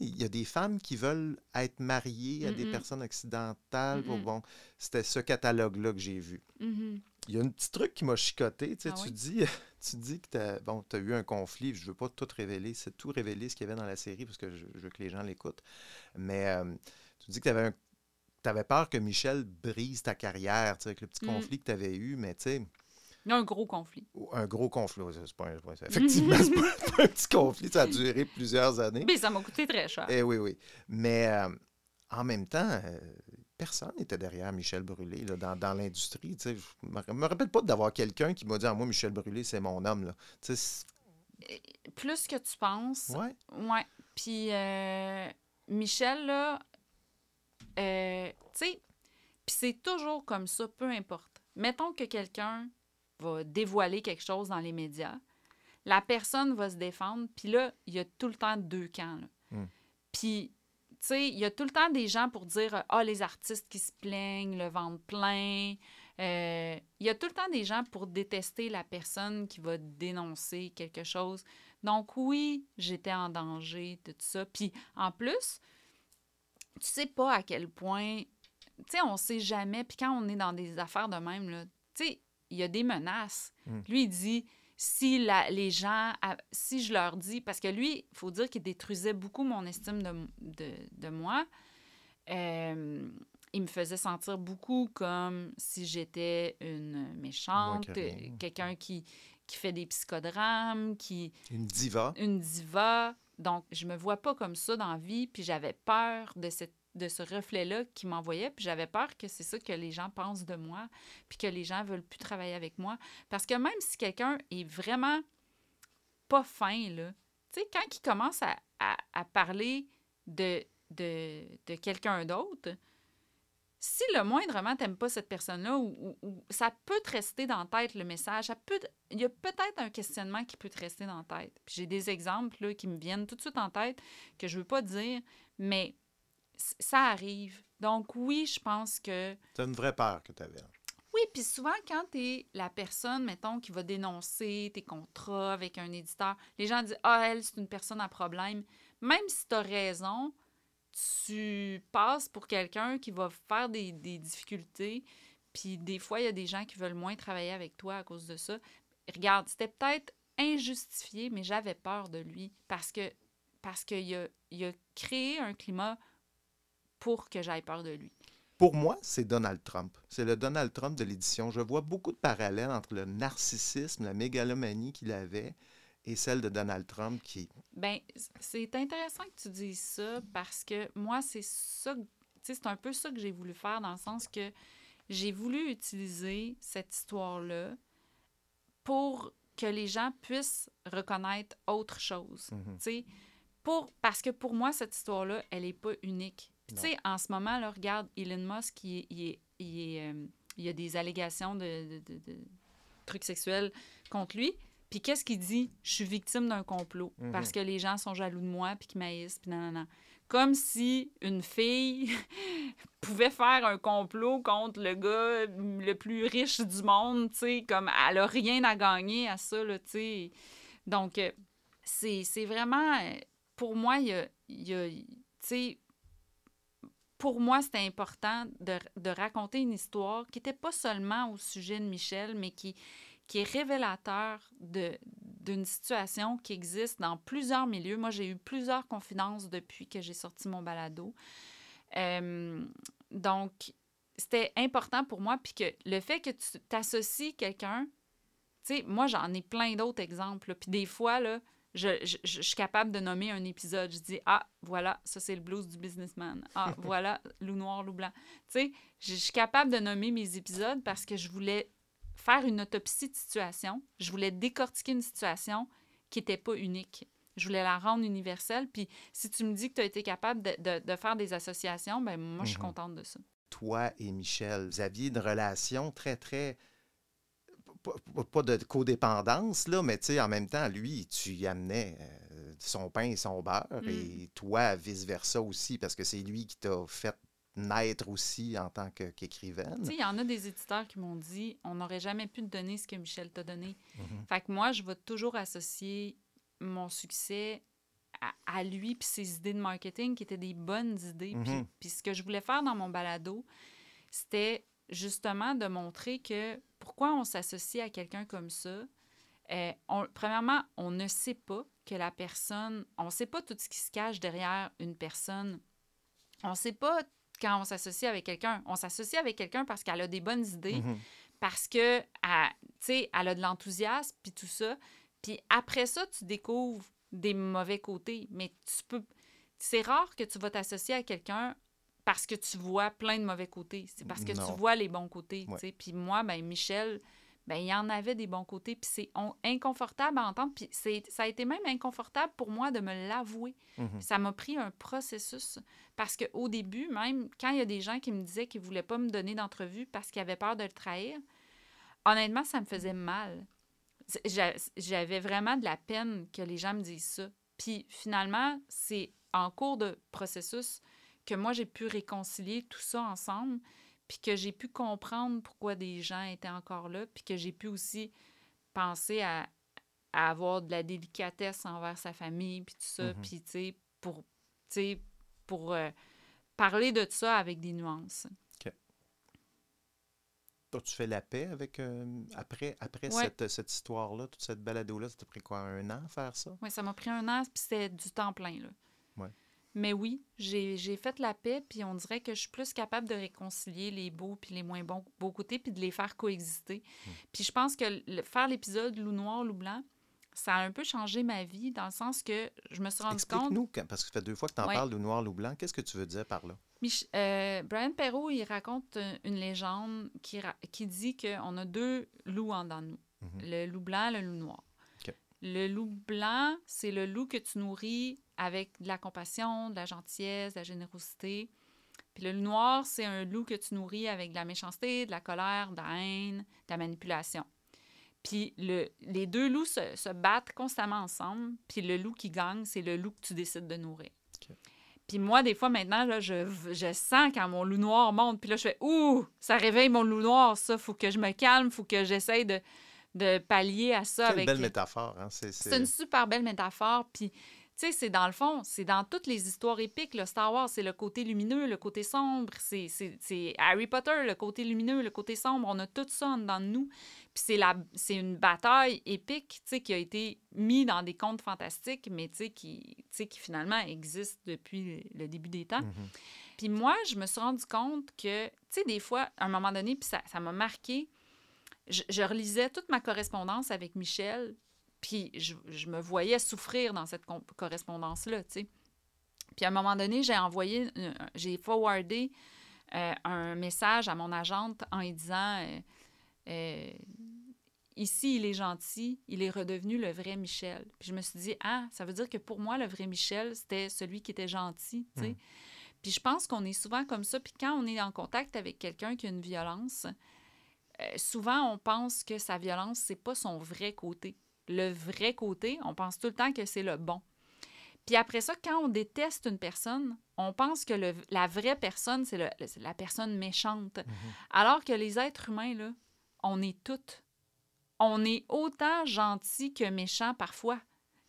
S2: Il y a des femmes qui veulent être mariées à des personnes occidentales. Bon, bon, c'était ce catalogue-là que j'ai vu.
S12: Mhm.
S2: Il y a un petit truc qui m'a chicoté. Tu, sais,
S12: Ah
S2: tu
S12: oui?
S2: dis, [LAUGHS] tu dis que tu as, bon, as eu un conflit. Je ne veux pas tout révéler. C'est tout révéler ce qu'il y avait dans la série parce que je, je veux que les gens l'écoutent. Mais euh, tu dis que tu avais, avais peur que Michel brise ta carrière tu sais, avec le petit
S12: Mm.
S2: conflit que tu avais eu. Mais tu sais,
S12: un gros conflit.
S2: un gros conflit. C'est pas un- ouais, c'est- effectivement, c'est pas, pas [LAUGHS] un petit conflit. Ça a duré plusieurs années.
S12: Mais ça m'a coûté très cher.
S2: Eh oui, oui. Mais euh, en même temps, euh, personne n'était derrière Michel Brûlé là, dans, dans l'industrie. Je me me rappelle pas d'avoir quelqu'un qui m'a dit ah, Moi, Michel Brûlé, c'est mon homme. Là.
S12: Plus que tu penses.
S2: Ouais.
S12: Ouais. Puis euh, Michel, là, tu sais, puis c'est toujours comme ça, peu importe. Mettons que quelqu'un va dévoiler quelque chose dans les médias, la personne va se défendre, puis là, il y a tout le temps deux camps. là.
S2: Mm.
S12: Puis, tu sais, il y a tout le temps des gens pour dire Ah, les artistes qui se plaignent, le ventre plein. Euh, Il y a tout le temps des gens pour détester la personne qui va dénoncer quelque chose. Donc, oui, j'étais en danger tout ça. Puis, en plus, tu sais pas à quel point. Tu sais, on sait jamais. Puis, quand on est dans des affaires de même, là, tu sais, il y a des menaces.
S2: Mm.
S12: Lui, il dit si la- les gens, si je leur dis, parce que lui, il faut dire qu'il détruisait beaucoup mon estime de, de, de moi. Euh, il me faisait sentir beaucoup comme si j'étais une méchante, quelqu'un qui, qui fait des psychodrames, qui
S2: une diva.
S12: une diva. Donc, je me vois pas comme ça dans la vie, puis j'avais peur de, cette, de ce reflet-là qui m'envoyait, puis j'avais peur que c'est ça que les gens pensent de moi, puis que les gens veulent plus travailler avec moi. Parce que même si quelqu'un est vraiment pas fin, là, tu sais, quand il commence à, parler de, quelqu'un d'autre, si le moindrement t'aimes pas cette personne-là, ou, ça peut te rester dans la tête le message, ça peut, il y a peut-être un questionnement qui peut te rester dans la tête. J'ai des exemples qui me viennent tout de suite en tête que je veux pas dire, mais ça arrive. Donc oui, je pense que
S2: C'est une vraie peur que tu avais.
S12: oui, puis souvent, quand tu es la personne, mettons, qui va dénoncer tes contrats avec un éditeur, les gens disent Ah, elle, c'est une personne à problème. Même si tu as raison, tu passes pour quelqu'un qui va faire des, des difficultés. Puis des fois, il y a des gens qui veulent moins travailler avec toi à cause de ça. Regarde, c'était peut-être injustifié, mais j'avais peur de lui parce que parce qu'il a, il a créé un climat pour que j'aille peur de lui.
S2: Pour moi, c'est Donald Trump. C'est le Donald Trump de l'édition. Je vois beaucoup de parallèles entre le narcissisme, la mégalomanie qu'il avait et celle de Donald Trump qui...
S12: Ben, c'est intéressant que tu dises ça parce que moi, c'est ça, tu sais, c'est un peu ça que j'ai voulu faire dans le sens que j'ai voulu utiliser cette histoire-là pour que les gens puissent reconnaître autre chose. Tu sais, pour, parce que pour moi, cette histoire-là, elle n'est pas unique. Puis, Tu sais, en ce moment, là, regarde, Elon Musk, il, il, il, euh, il y a des allégations de, de- de- de trucs sexuels contre lui. Puis qu'est-ce qu'il dit? Je suis victime d'un complot
S18: Mhm.
S12: parce que les gens sont jaloux de moi, puis qu'ils m'haïssent, puis nanana. Comme si une fille [LAUGHS] pouvait faire un complot contre le gars le plus riche du monde, tu sais, comme elle a rien à gagner à ça, tu sais. Donc, euh, c'est vraiment, euh, pour moi, il y a, il y a- tu sais, pour moi, c'était important de, de raconter une histoire qui n'était pas seulement au sujet de Michel, mais qui, qui est révélateur d'une situation qui existe dans plusieurs milieux. Moi, j'ai eu plusieurs confidences depuis que j'ai sorti mon balado. Euh, donc, c'était important pour moi. Puis que le fait que tu t'associes quelqu'un, tu sais, moi, j'en ai plein d'autres exemples. Puis des fois, là, je, je- je- suis capable de nommer un épisode. Je dis, ah, voilà, ça, c'est le blues du businessman. Ah, [LAUGHS] voilà, loup noir, loup blanc. Tu sais, je je suis capable de nommer mes épisodes parce que je voulais faire une autopsie de situation. Je voulais décortiquer une situation qui n'était pas unique. Je voulais la rendre universelle. Puis si tu me dis que tu as été capable de, de- de faire des associations, ben moi, je suis
S2: Mhm.
S12: contente de ça.
S2: Toi et Michel, vous aviez une relation très, très... Pas, de codépendance, là, mais tu sais, en même temps, lui, tu y amenais euh, son pain et son beurre,
S12: Mm.
S2: et toi, vice-versa aussi, parce que c'est lui qui t'a fait naître aussi en tant qu'écrivaine.
S12: Tu sais, il y en a des éditeurs qui m'ont dit on n'aurait jamais pu te donner ce que Michel t'a donné.
S2: Mhm.
S12: Fait que moi, je vais toujours associer mon succès à, à lui puis ses idées de marketing qui étaient des bonnes idées.
S18: Mhm.
S12: Puis ce que je voulais faire dans mon balado, c'était justement de montrer que pourquoi on s'associe à quelqu'un comme ça? Euh, on- premièrement, on ne sait pas que la personne, on ne sait pas tout ce qui se cache derrière une personne. On ne sait pas quand on s'associe avec quelqu'un. On s'associe avec quelqu'un parce qu'elle a des bonnes idées,
S18: Mhm.
S12: parce que, elle, tu sais, elle a de l'enthousiasme, puis tout ça. Puis après ça, tu découvres des mauvais côtés. Mais tu peux... C'est rare que tu vas t'associer à quelqu'un parce que tu vois plein de mauvais côtés. C'est parce que
S18: Non.
S12: tu vois les bons côtés,
S18: Ouais.
S12: Puis moi, ben Michel, ben il y en avait des bons côtés, puis c'est on- inconfortable à entendre. Puis ça a été même inconfortable pour moi de me l'avouer.
S18: Mhm.
S12: Ça m'a pris un processus. Parce qu'au début, même, quand il y a des gens qui me disaient qu'ils ne voulaient pas me donner d'entrevue parce qu'ils avaient peur de le trahir, honnêtement, ça me faisait mal. J'avais vraiment de la peine que les gens me disent ça. Puis finalement, c'est en cours de processus que moi, j'ai pu réconcilier tout ça ensemble, puis que j'ai pu comprendre pourquoi des gens étaient encore là, puis que j'ai pu aussi penser à, à avoir de la délicatesse envers sa famille, puis tout ça,
S2: Mhm.
S12: puis tu sais, pour, pour euh, parler de ça avec des nuances.
S2: OK. Toi, tu fais la paix avec... euh, après après
S12: Ouais.
S2: cette, cette histoire-là, toute cette balado-là, ça t'a pris quoi, un an à faire ça?
S12: Oui, ça m'a pris un an, puis c'était du temps plein, là.
S2: Ouais.
S12: Mais oui, j'ai j'ai fait la paix, puis on dirait que je suis plus capable de réconcilier les beaux puis les moins bons, beaux côtés, puis de les faire coexister.
S2: Hmm.
S12: Puis je pense que le- faire l'épisode Loup noir, Loup blanc, ça a un peu changé ma vie, dans le sens que je me suis rendu compte...
S2: Explique-nous, parce que ça fait deux fois que tu en
S12: Ouais.
S2: parles, loup noir, loup blanc. Qu'est-ce que tu veux dire par là?
S12: Mich- euh, Brian Perrault, il raconte une légende qui, ra- qui dit qu'on a deux loups en nous.
S2: Mhm.
S12: Le loup blanc, le loup noir. Le loup blanc, c'est le loup que tu nourris avec de la compassion, de la gentillesse, de la générosité. Puis le loup noir, c'est un loup que tu nourris avec de la méchanceté, de la colère, de la haine, de la manipulation. Puis le, les deux loups se, se battent constamment ensemble. Puis le loup qui gagne, c'est le loup que tu décides de nourrir. Puis moi, des fois, maintenant, là, je, je sens quand mon loup noir monte. Puis là, je fais Ouh, ça réveille mon loup noir, ça. Faut que je me calme, faut que j'essaye de, de pallier à ça.
S2: Quelle
S12: avec
S2: belle métaphore. Hein? C'est,
S12: C'est une super belle métaphore. Puis, sais, c'est dans le fond, c'est dans toutes les histoires épiques. Le Star Wars, c'est le côté lumineux, le côté sombre. C'est Harry Potter, le côté lumineux, le côté sombre. On a tout ça en dedans de nous. Puis c'est la- c'est une bataille épique, tu sais, qui a été mise dans des contes fantastiques, mais tu sais, qui, qui finalement existe depuis le début des temps. Puis moi, je me suis rendu compte que, tu sais, des fois, à un moment donné, puis ça ça m'a marqué, je, je relisais toute ma correspondance avec Michel, puis je, je me voyais souffrir dans cette correspondance-là, tu sais. Puis à un moment donné, j'ai envoyé, euh, j'ai forwardé euh, un message à mon agente en lui disant euh, euh, Ici, il est gentil, il est redevenu le vrai Michel. Puis je me suis dit Ah, ça veut dire que pour moi, le vrai Michel, c'était celui qui était gentil, tu sais.
S18: Mm.
S12: Puis je pense qu'on est souvent comme ça. Puis quand on est en contact avec quelqu'un qui a une violence, souvent, on pense que sa violence, c'est pas son vrai côté. Le vrai côté, on pense tout le temps que c'est le bon. Puis après ça, quand on déteste une personne, on pense que le- la vraie personne, c'est la personne méchante. Alors que les êtres humains, là, on est toutes. On est autant gentils que méchants parfois.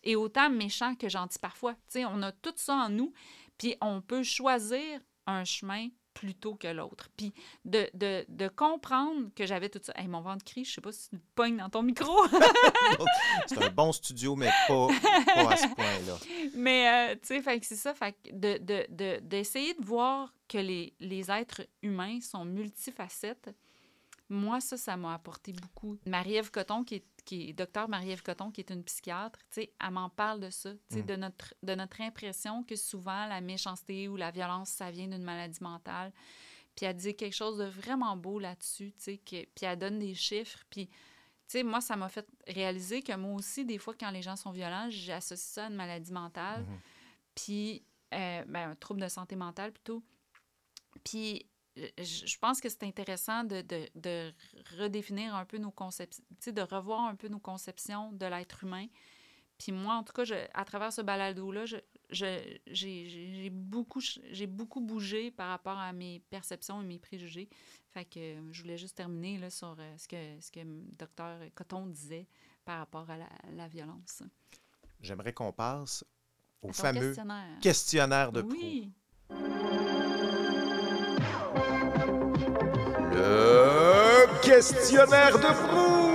S12: Et autant méchants que gentils parfois. Tu sais, on a tout ça en nous. Puis on peut choisir un chemin plutôt que l'autre. Puis de, de, de comprendre que j'avais tout ça. Hey, mon ventre crie, je sais pas si tu le pognes dans ton micro. [LAUGHS]
S2: C'est un bon studio, mais pas, pas à ce point-là.
S12: Mais, euh, tu sais, c'est ça. Fait que de, de, de- d'essayer de voir que les, les êtres humains sont multifacettes, moi, ça, ça m'a apporté beaucoup. Marie-Ève Coton, qui est, qui est docteur Marie-Ève Coton, qui est une psychiatre, tu sais, elle m'en parle de ça, tu sais,
S18: Mm.
S12: de, notre, de notre impression que souvent la méchanceté ou la violence, ça vient d'une maladie mentale. Puis elle dit quelque chose de vraiment beau là-dessus, tu sais, que- puis elle donne des chiffres, puis tu sais, moi, ça m'a fait réaliser que moi aussi, des fois, quand les gens sont violents, j'associe ça à une maladie mentale. Puis, euh, ben, un trouble de santé mentale plutôt. Puis, je pense que c'est intéressant de, de, de redéfinir un peu nos conceptions, de revoir un peu nos conceptions de l'être humain. Puis moi, en tout cas, je, à travers ce balado-là, j'ai, beaucoup, beaucoup bougé par rapport à mes perceptions et mes préjugés. Fait que euh, je voulais juste terminer là, sur euh, ce que, ce que docteur Coton disait par rapport à la, la violence.
S2: J'aimerais qu'on passe au fameux
S12: questionnaire.
S2: questionnaire de.
S12: Oui.
S2: Le questionnaire de Proust.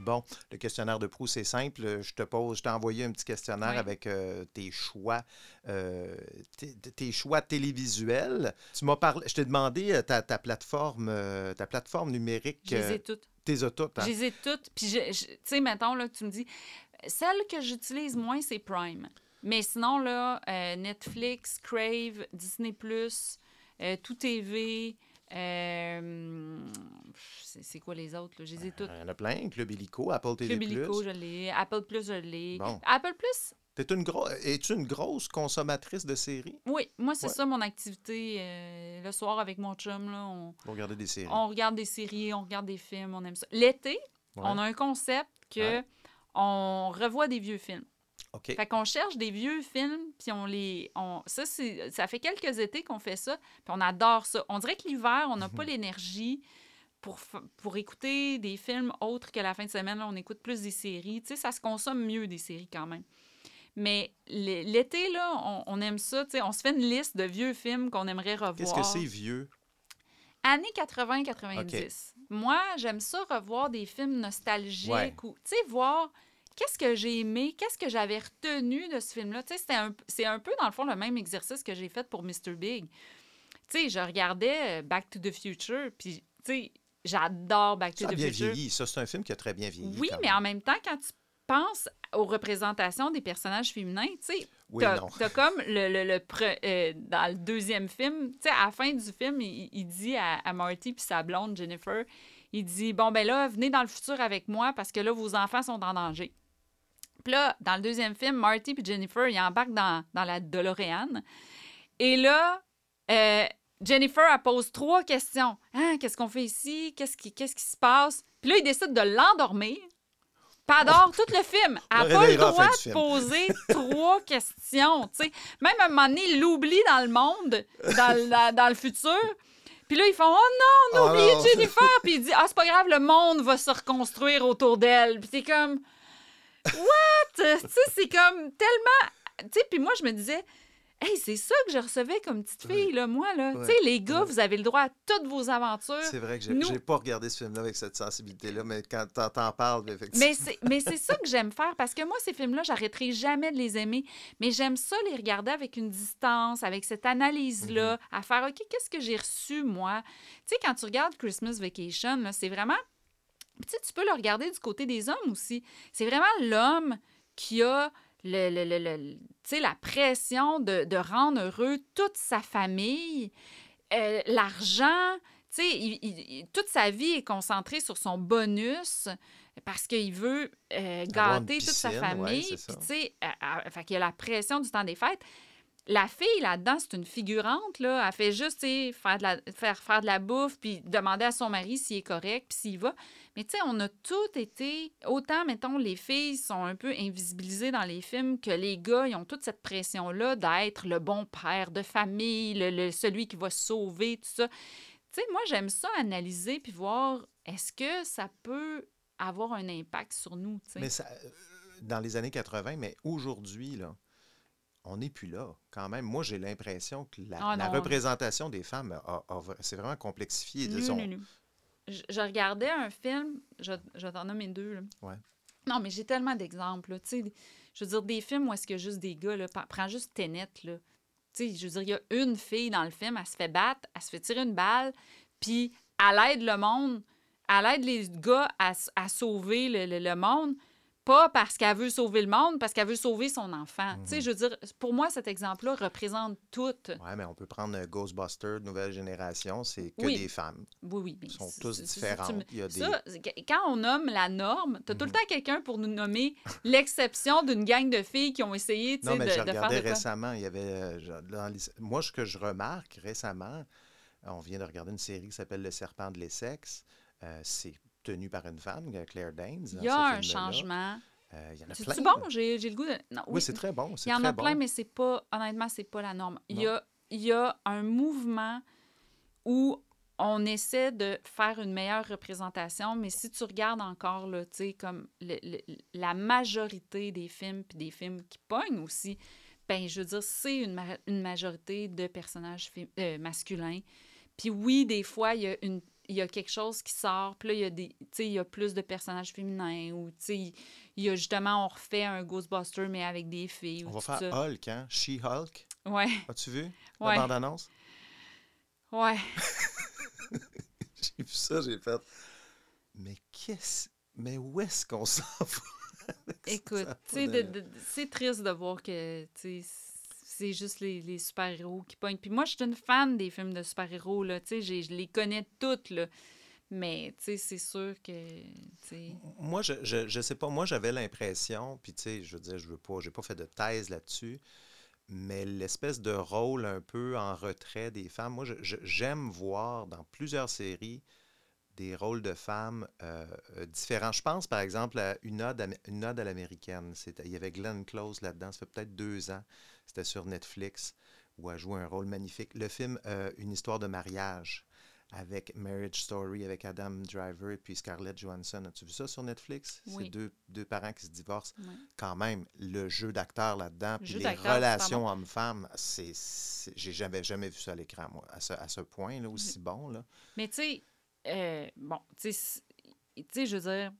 S2: Bon, le questionnaire de Proust, c'est simple. Je te pose, je t'ai envoyé un petit questionnaire
S12: Oui.
S2: avec euh, tes choix, euh, tes, tes choix télévisuels. Tu m'as parlé, je t'ai demandé euh, ta, ta plateforme, ta plateforme numérique.
S12: Je les ai toutes.
S2: T'es toutes, hein?
S12: Je les ai toutes. Puis, tu sais, mettons, là, tu me dis, celle que j'utilise moins, c'est Prime. Mais sinon, là, euh, Netflix, Crave, Disney, euh, Tout TV, euh, c'est quoi les autres, là? Je les ai toutes.
S2: Il y en a plein. Club Illico, Apple TV+.
S12: Club Illico, je l'ai. Apple Plus, je l'ai.
S2: Bon.
S12: Apple Plus,
S2: T'es une gros... Es-tu une grosse consommatrice de séries?
S12: oui, moi, c'est
S2: Ouais.
S12: ça mon activité. euh, le soir, avec mon chum, là, on,
S2: Pour regarder des séries.
S12: On regarde des séries, on regarde des films, on aime ça. L'été,
S2: Ouais.
S12: on a un concept que
S2: Ouais.
S12: On revoit des vieux films.
S2: OK.
S12: Fait qu'on cherche des vieux films, puis on les... On, ça, ça fait quelques étés qu'on fait ça, puis on adore ça. On dirait que l'hiver, on n'a pas l'énergie pour, pour écouter des films autres que la fin de semaine. Là, on écoute plus des séries. Tu sais, ça se consomme mieux, des séries, quand même. Mais l'été, là, on, on aime ça. Tu sais, on se fait une liste de vieux films qu'on aimerait revoir.
S2: Qu'est-ce que c'est vieux?
S12: Années 80-90. Moi, j'aime ça revoir des films nostalgiques
S2: Ouais.
S12: ou, tu sais, voir qu'est-ce que j'ai aimé, qu'est-ce que j'avais retenu de ce film-là. Tu sais, c'est un peu, dans le fond, le même exercice que j'ai fait pour Mr. Big. Tu sais, je regardais euh, Back to the Future, puis, tu sais, j'adore Back to
S2: Ça a
S12: the
S2: bien
S12: Future.
S2: vieilli. Ça, c'est un film qui a très bien vieilli.
S12: Oui, mais
S2: même.
S12: en même temps, quand tu penses aux représentations des personnages féminins, tu sais,
S2: Oui,
S12: t'as comme le, le, le pre- euh, dans le deuxième film, tu sais, à la fin du film, il, il dit à, à Marty puis sa blonde Jennifer, il dit bon ben là, venez dans le futur avec moi parce que là vos enfants sont en danger. Puis là, dans le deuxième film, Marty puis Jennifer, ils embarquent dans, dans la DeLorean. Et là, euh, Jennifer, elle pose trois questions. Hein, qu'est-ce qu'on fait ici? Qu'est-ce qui, qu'est-ce qui se passe? Puis là, il décide de l'endormir. Dort tout le film. Elle
S2: Le
S12: n'a pas le droit de poser trois [LAUGHS] questions. tu sais. Même à un moment donné, il l'oublie dans le monde, dans, la- dans le futur. Puis là, ils font Oh non, on a
S2: Oh
S12: oublié. Jennifer. [LAUGHS] Puis il dit Ah, c'est pas grave, le monde va se reconstruire autour d'elle. Puis c'est comme What? tu sais, c'est comme tellement. Tu sais, puis moi, je me disais Hey, c'est ça que je recevais comme petite fille, là, moi, là. Tu sais, les gars, vous avez le droit à toutes vos aventures.
S2: C'est vrai que j'ai
S12: Nous-
S2: pas regardé ce film-là avec cette sensibilité-là, mais quand t'en parles, effectivement.
S12: Mais c'est, mais c'est ça que j'aime faire parce que moi, ces films-là, j'arrêterai jamais de les aimer. Mais j'aime ça les regarder avec une distance, avec cette analyse-là, à faire OK, qu'est-ce que j'ai reçu, moi? Tu sais, quand tu regardes Christmas Vacation, c'est vraiment. Tu sais, tu peux le regarder du côté des hommes aussi. C'est vraiment l'homme qui a le, le- le- le- la pression de, de rendre heureux toute sa famille, euh, l'argent. Il- il- il- toute sa vie est concentrée sur son bonus parce qu'il veut euh, gâter toute sa
S2: ouais,
S12: famille.
S2: c'est
S12: Puis, euh, fait qu'il y a la pression du temps des fêtes. La fille, là-dedans, c'est une figurante, là. Elle fait juste, faire de la, faire, faire de la bouffe, puis demander à son mari s'il est correct, puis s'il va. Mais tu sais, on a tout été... Autant, mettons, les filles sont un peu invisibilisées dans les films que les gars, ils ont toute cette pression-là d'être le bon père de famille, le, celui qui va sauver, tout ça. Tu sais, moi, j'aime ça analyser puis voir est-ce que ça peut avoir un impact sur nous.
S2: Mais ça, euh, dans les années 80, mais aujourd'hui, là, on n'est plus là quand même. Moi, j'ai l'impression que la,
S12: Ah
S2: la
S12: non.
S2: représentation des femmes c'est vraiment complexifié.
S12: Non,
S2: disons.
S12: non, non. Je, je regardais un film, je, je t'en deux. Là.
S2: Ouais.
S12: Non, mais j'ai tellement d'exemples. je veux dire, des films où est-ce qu'il y a juste des gars, là, prends juste Tenet, là. Je veux dire, il y a une fille dans le film, elle se fait battre, elle se fait tirer une balle, puis elle aide le monde, elle aide les gars à, sauver le, le- le monde, pas parce qu'elle veut sauver le monde, parce qu'elle veut sauver son enfant. Tu sais, je veux dire, pour moi, cet exemple-là représente tout.
S2: Ouais, mais on peut prendre Ghostbusters, nouvelle génération, c'est que
S12: Oui.
S2: des femmes.
S12: Oui, oui.
S2: Ils sont tous différentes.
S12: tu
S2: Il y a des-
S12: Ça, quand on nomme la norme, t'as tout le temps quelqu'un pour nous nommer [LAUGHS] l'exception d'une gang de filles qui ont essayé tu
S2: Non, mais
S12: de,
S2: je
S12: de faire de
S2: récemment, il y avait. euh, je- dans les- Moi, ce que je remarque récemment, on vient de regarder une série qui s'appelle Le Serpent de l'Essex. Euh, c'est tenu par une femme, euh, Claire Danes.
S12: Il y a un changement.
S2: Euh,
S12: C'est bon, j'ai le goût de. Non,
S2: Oui, c'est très bon,
S12: Il y en a plein,
S2: bon.
S12: mais c'est pas. Honnêtement, c'est pas la norme. Il y a, il y a un mouvement où on essaie de faire une meilleure représentation, mais si tu regardes encore, là, tu sais, comme le- le- la majorité des films, puis des films qui pognent aussi, ben je veux dire, c'est une, ma- une majorité de personnages euh, masculins. Puis oui, des fois, il y a une il y a quelque chose qui sort, puis là, il y a des, il y a plus de personnages féminins, ou, il y a justement, on refait un Ghostbuster, mais avec des filles.
S2: On
S12: ou
S2: va faire
S12: ça.
S2: Hulk, hein? She-Hulk?
S12: Ouais.
S2: As-tu vu?
S12: Ouais.
S2: la bande-annonce?
S12: Ouais. [LAUGHS]
S2: j'ai vu ça, j'ai fait. Mais qu'est-ce. Mais où est-ce qu'on s'en va?
S12: Écoute, c'est triste de voir que, c'est juste les, super-héros qui pognent. Puis moi, je suis une fan des films de super-héros, là, tu sais, je les connais toutes, là. Mais, tu sais, c'est sûr que.
S2: Moi, je, je, je sais pas, moi, j'avais l'impression, puis tu sais, je veux dire, je veux pas, j'ai pas fait de thèse là-dessus, mais l'espèce de rôle un peu en retrait des femmes, moi, j'aime voir dans plusieurs séries des rôles de femmes euh, euh, différents. Je pense, par exemple, à une ode, am- une ode à l'américaine. Il y avait Glenn Close là-dedans, ça fait peut-être deux ans. C'était sur Netflix, où elle jouait un rôle magnifique. Le film euh, Une histoire de mariage avec Marriage Story, avec Adam Driver et puis Scarlett Johansson. As-tu vu ça sur Netflix?
S12: Oui.
S2: C'est deux, deux parents qui se divorcent. Quand même, le jeu d'acteur là-dedans, puis les relations hommes-femmes, c'est, j'ai jamais, jamais vu ça à l'écran, moi, à ce, à ce point, là, aussi bon. Là.
S12: Mais tu sais, euh, bon, tu sais, je veux dire,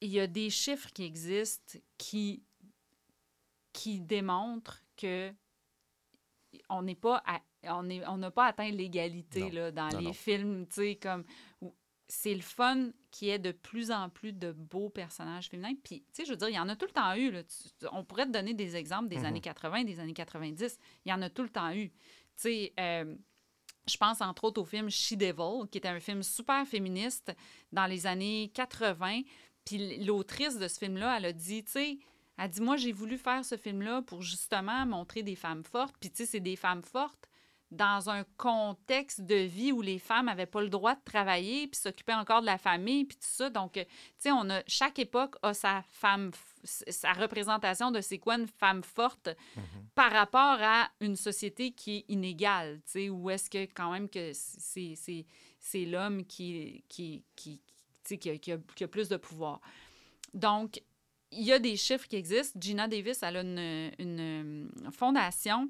S12: il y a des chiffres qui existent qui, qui démontrent que on n'est pas à- on est on n'a pas atteint l'égalité là, dans
S18: Non,
S12: les
S18: non.
S12: films, tu sais comme c'est le fun qu'il y ait de plus en plus de beaux personnages féminins. Puis, tu sais, je veux dire, il y en a tout le temps eu. là. Tu- on pourrait te donner des exemples des
S18: Mhm.
S12: années 80, des années 90. Il y en a tout le temps eu. Tu sais, euh, je pense entre autres au film She Devil, qui était un film super féministe dans les années 80. Puis l'autrice de ce film-là, elle a dit, tu sais, elle dit, moi, j'ai voulu faire ce film-là pour justement montrer des femmes fortes. Puis, tu sais, c'est des femmes fortes dans un contexte de vie où les femmes n'avaient pas le droit de travailler puis s'occuper encore de la famille puis tout ça. Donc, euh, tu sais, on a chaque époque a sa femme, sa représentation de c'est quoi une femme forte. par rapport à une société qui est inégale, tu sais, où est-ce que quand même que c'est, l'homme qui, qui, qui, qui, a, qui a- qui a plus de pouvoir. Donc, il y a des chiffres qui existent. Gina Davis, elle a une, une euh, fondation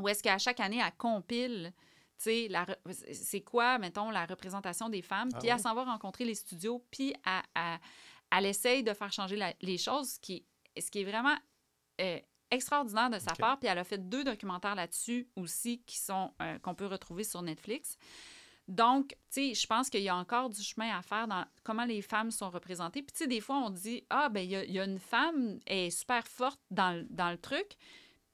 S12: où est-ce qu'à chaque année, elle compile, c'est quoi, mettons, la représentation des femmes,
S18: Ah
S12: puis elle
S18: oui?
S12: s'en va rencontrer les studios, puis elle, elle- elle essaye de faire changer la- les choses, ce qui, ce qui est vraiment euh, extraordinaire de sa part. Puis elle a fait deux documentaires là-dessus aussi qui sont euh, qu'on peut retrouver sur Netflix. Donc, tu sais, je pense qu'il y a encore du chemin à faire dans comment les femmes sont représentées. Puis, tu sais, des fois, on dit Ah, ben, il y, a- il y a une femme, elle est super forte dans, le- dans le truc.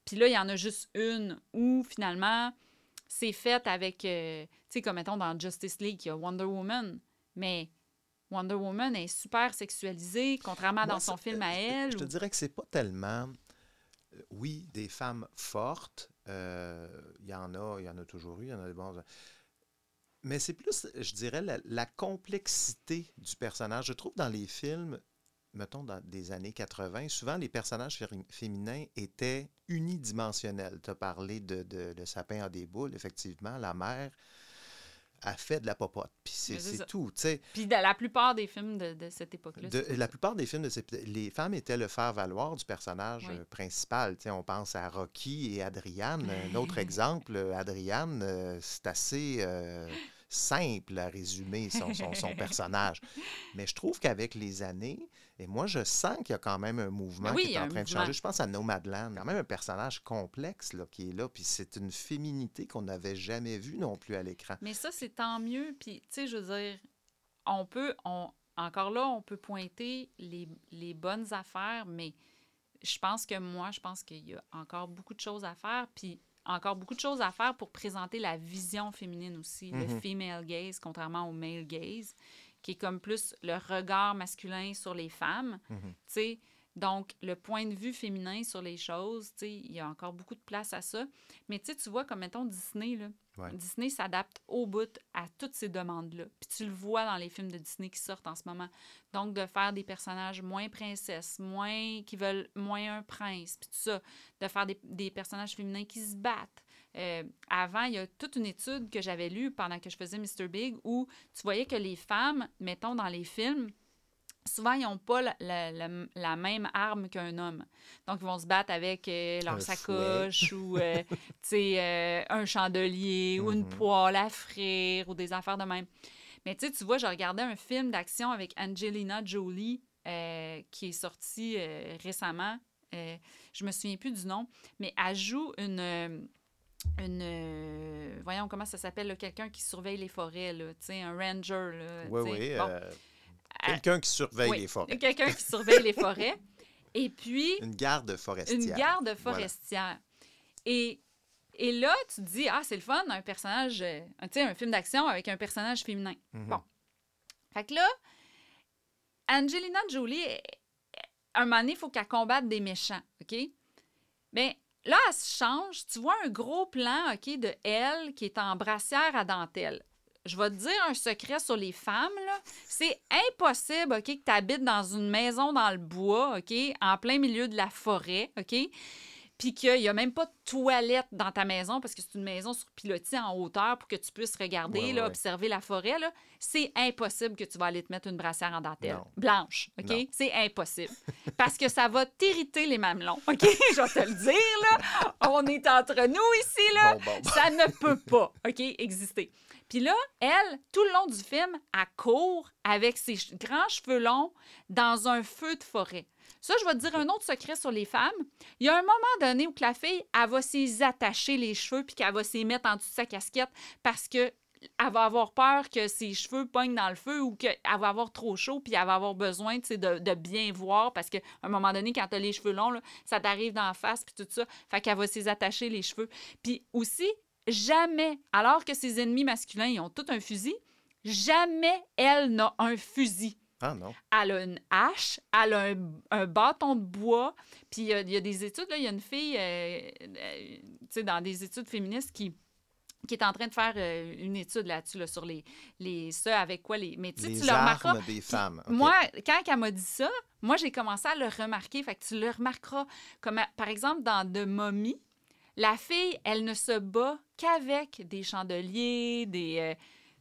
S12: Puis là, il y en a juste une où, finalement, c'est fait avec, euh, tu sais, comme mettons dans Justice League, il y a Wonder Woman. Mais Wonder Woman est super sexualisée, contrairement à
S2: Moi,
S12: dans son film à elle.
S2: Je te
S12: ou-
S2: dirais que c'est pas tellement. euh, Oui, des femmes fortes. euh, Il y en a, il y en a toujours eu, il y en a des bons. Mais c'est plus, je dirais, la, complexité du personnage. Je trouve dans les films, mettons dans des années 80, souvent les personnages féminins étaient unidimensionnels. Tu as parlé de, de, de Sapin à des boules, effectivement. La mère a fait de la popote. Puis c'est tout. tu sais.
S12: Puis la plupart des films de, de cette époque-là.
S2: La plupart des films, de ces- les femmes étaient le faire-valoir du personnage
S12: Oui.
S2: euh, principal. Tu sais, on pense à Rocky et Adriane. Un [LAUGHS] autre exemple, euh, Adriane, euh, c'est assez euh, simple à résumer son, son- son [LAUGHS] personnage. Mais je trouve qu'avec les années, et moi, je sens qu'il y a quand même un mouvement
S12: oui,
S2: qui est en train de changer. Je pense à Nomadland, quand même un personnage complexe là, qui est là. Puis c'est une féminité qu'on n'avait jamais vue non plus à l'écran.
S12: Mais ça, c'est tant mieux. Puis, tu sais, je veux dire, on peut, on, encore là, on peut pointer les, les bonnes affaires, mais je pense que moi, je pense qu'il y a encore beaucoup de choses à faire. Puis, encore beaucoup de choses à faire pour présenter la vision féminine aussi, le
S18: Mhm.
S12: female gaze, contrairement au male gaze, qui est comme plus le regard masculin sur les femmes.
S18: Mhm.
S12: Tu sais, donc, le point de vue féminin sur les choses, il y a encore beaucoup de place à ça. Mais tu vois, comme mettons Disney, là.
S2: Ouais.
S12: Disney s'adapte au bout à toutes ces demandes-là. Puis tu le vois dans les films de Disney qui sortent en ce moment. Donc, de faire des personnages moins princesses, moins qui veulent moins un prince, puis tout ça. De faire des, des personnages féminins qui se battent. Euh, avant, il y a toute une étude que j'avais lue pendant que je faisais Mr. Big où tu voyais que les femmes, mettons dans les films, souvent, ils n'ont pas la, la- la- la même arme qu'un homme. Donc, ils vont se battre avec euh, leur
S18: Un
S12: sacoche
S18: fouet.
S12: ou euh, [LAUGHS] tu sais, euh, un chandelier ou une
S18: Mhm.
S12: poêle à frire ou des affaires de même. Mais tu sais, tu vois, je regardais un film d'action avec Angelina Jolie euh, qui est sorti récemment. Je me souviens plus du nom, mais elle joue une. Euh, une euh, voyons comment ça s'appelle, quelqu'un qui surveille les forêts, là, un ranger. Là,
S2: Oui, oui.
S12: Bon.
S2: euh, Quelqu'un qui surveille
S12: Oui,
S2: les forêts.
S12: Quelqu'un qui surveille les forêts. [LAUGHS] Et puis,
S2: Une garde forestière.
S12: une garde
S2: Voilà.
S12: forestière. Et, et là, tu te dis, ah, c'est le fun, un personnage, euh, tu sais, un film d'action avec un personnage féminin.
S18: Mhm.
S12: Bon. Fait que là, Angelina Jolie, elle- un moment donné, il faut qu'elle combatte des méchants, OK? Mais là, elle change. Tu vois un gros plan, OK, de elle qui est en brassière à dentelle. Je vais te dire un secret sur les femmes. C'est impossible, OK, que tu habites dans une maison dans le bois, OK, en plein milieu de la forêt, OK? Puis qu'il n'y a même pas de toilette dans ta maison parce que c'est une maison sur pilotis en hauteur pour que tu puisses regarder,
S18: Ouais,
S12: là,
S18: ouais.
S12: observer la forêt, là. C'est impossible que tu vas aller te mettre une brassière en dentelle.
S18: Non.
S12: Blanche, OK? C'est impossible. Parce que ça va t'irriter les mamelons, OK? [LAUGHS] Je vais te le dire, là. On est entre nous ici, là.
S18: Bon, bon, bon.
S12: Ça ne peut pas, OK, exister. Puis là, elle, tout le long du film, elle court avec ses grands cheveux longs dans un feu de forêt. Ça, je vais te dire un autre secret sur les femmes. Il y a un moment donné où que la fille, elle va s'y attacher les cheveux puis qu'elle va s'y mettre en dessous de sa casquette parce que elle va avoir peur que ses cheveux pognent dans le feu ou qu'elle va avoir trop chaud puis elle va avoir besoin de, de bien voir parce qu'à un moment donné, quand tu as les cheveux longs, là, ça t'arrive dans la face puis tout ça. Fait qu'elle va s'y attacher les cheveux. Puis aussi, jamais, alors que ses ennemis masculins, ils ont tout un fusil, jamais elle n'a un fusil.
S2: Ah non.
S12: Elle a une hache, elle a un, un bâton de bois. Puis il y, a- il y a des études, là, il y a une fille, euh, euh, tu sais, dans des études féministes qui qui est en train de faire euh, une étude là-dessus, là, sur les, les ceux avec quoi les. Mais tu
S2: Les
S12: tu le remarqueras.
S2: des femmes.
S12: Moi, quand elle m'a dit ça, moi, j'ai commencé à le remarquer. Fait que tu le remarqueras. Comme, à- par exemple, dans De Mommy, la fille, elle ne se bat qu'avec des chandeliers, des, euh,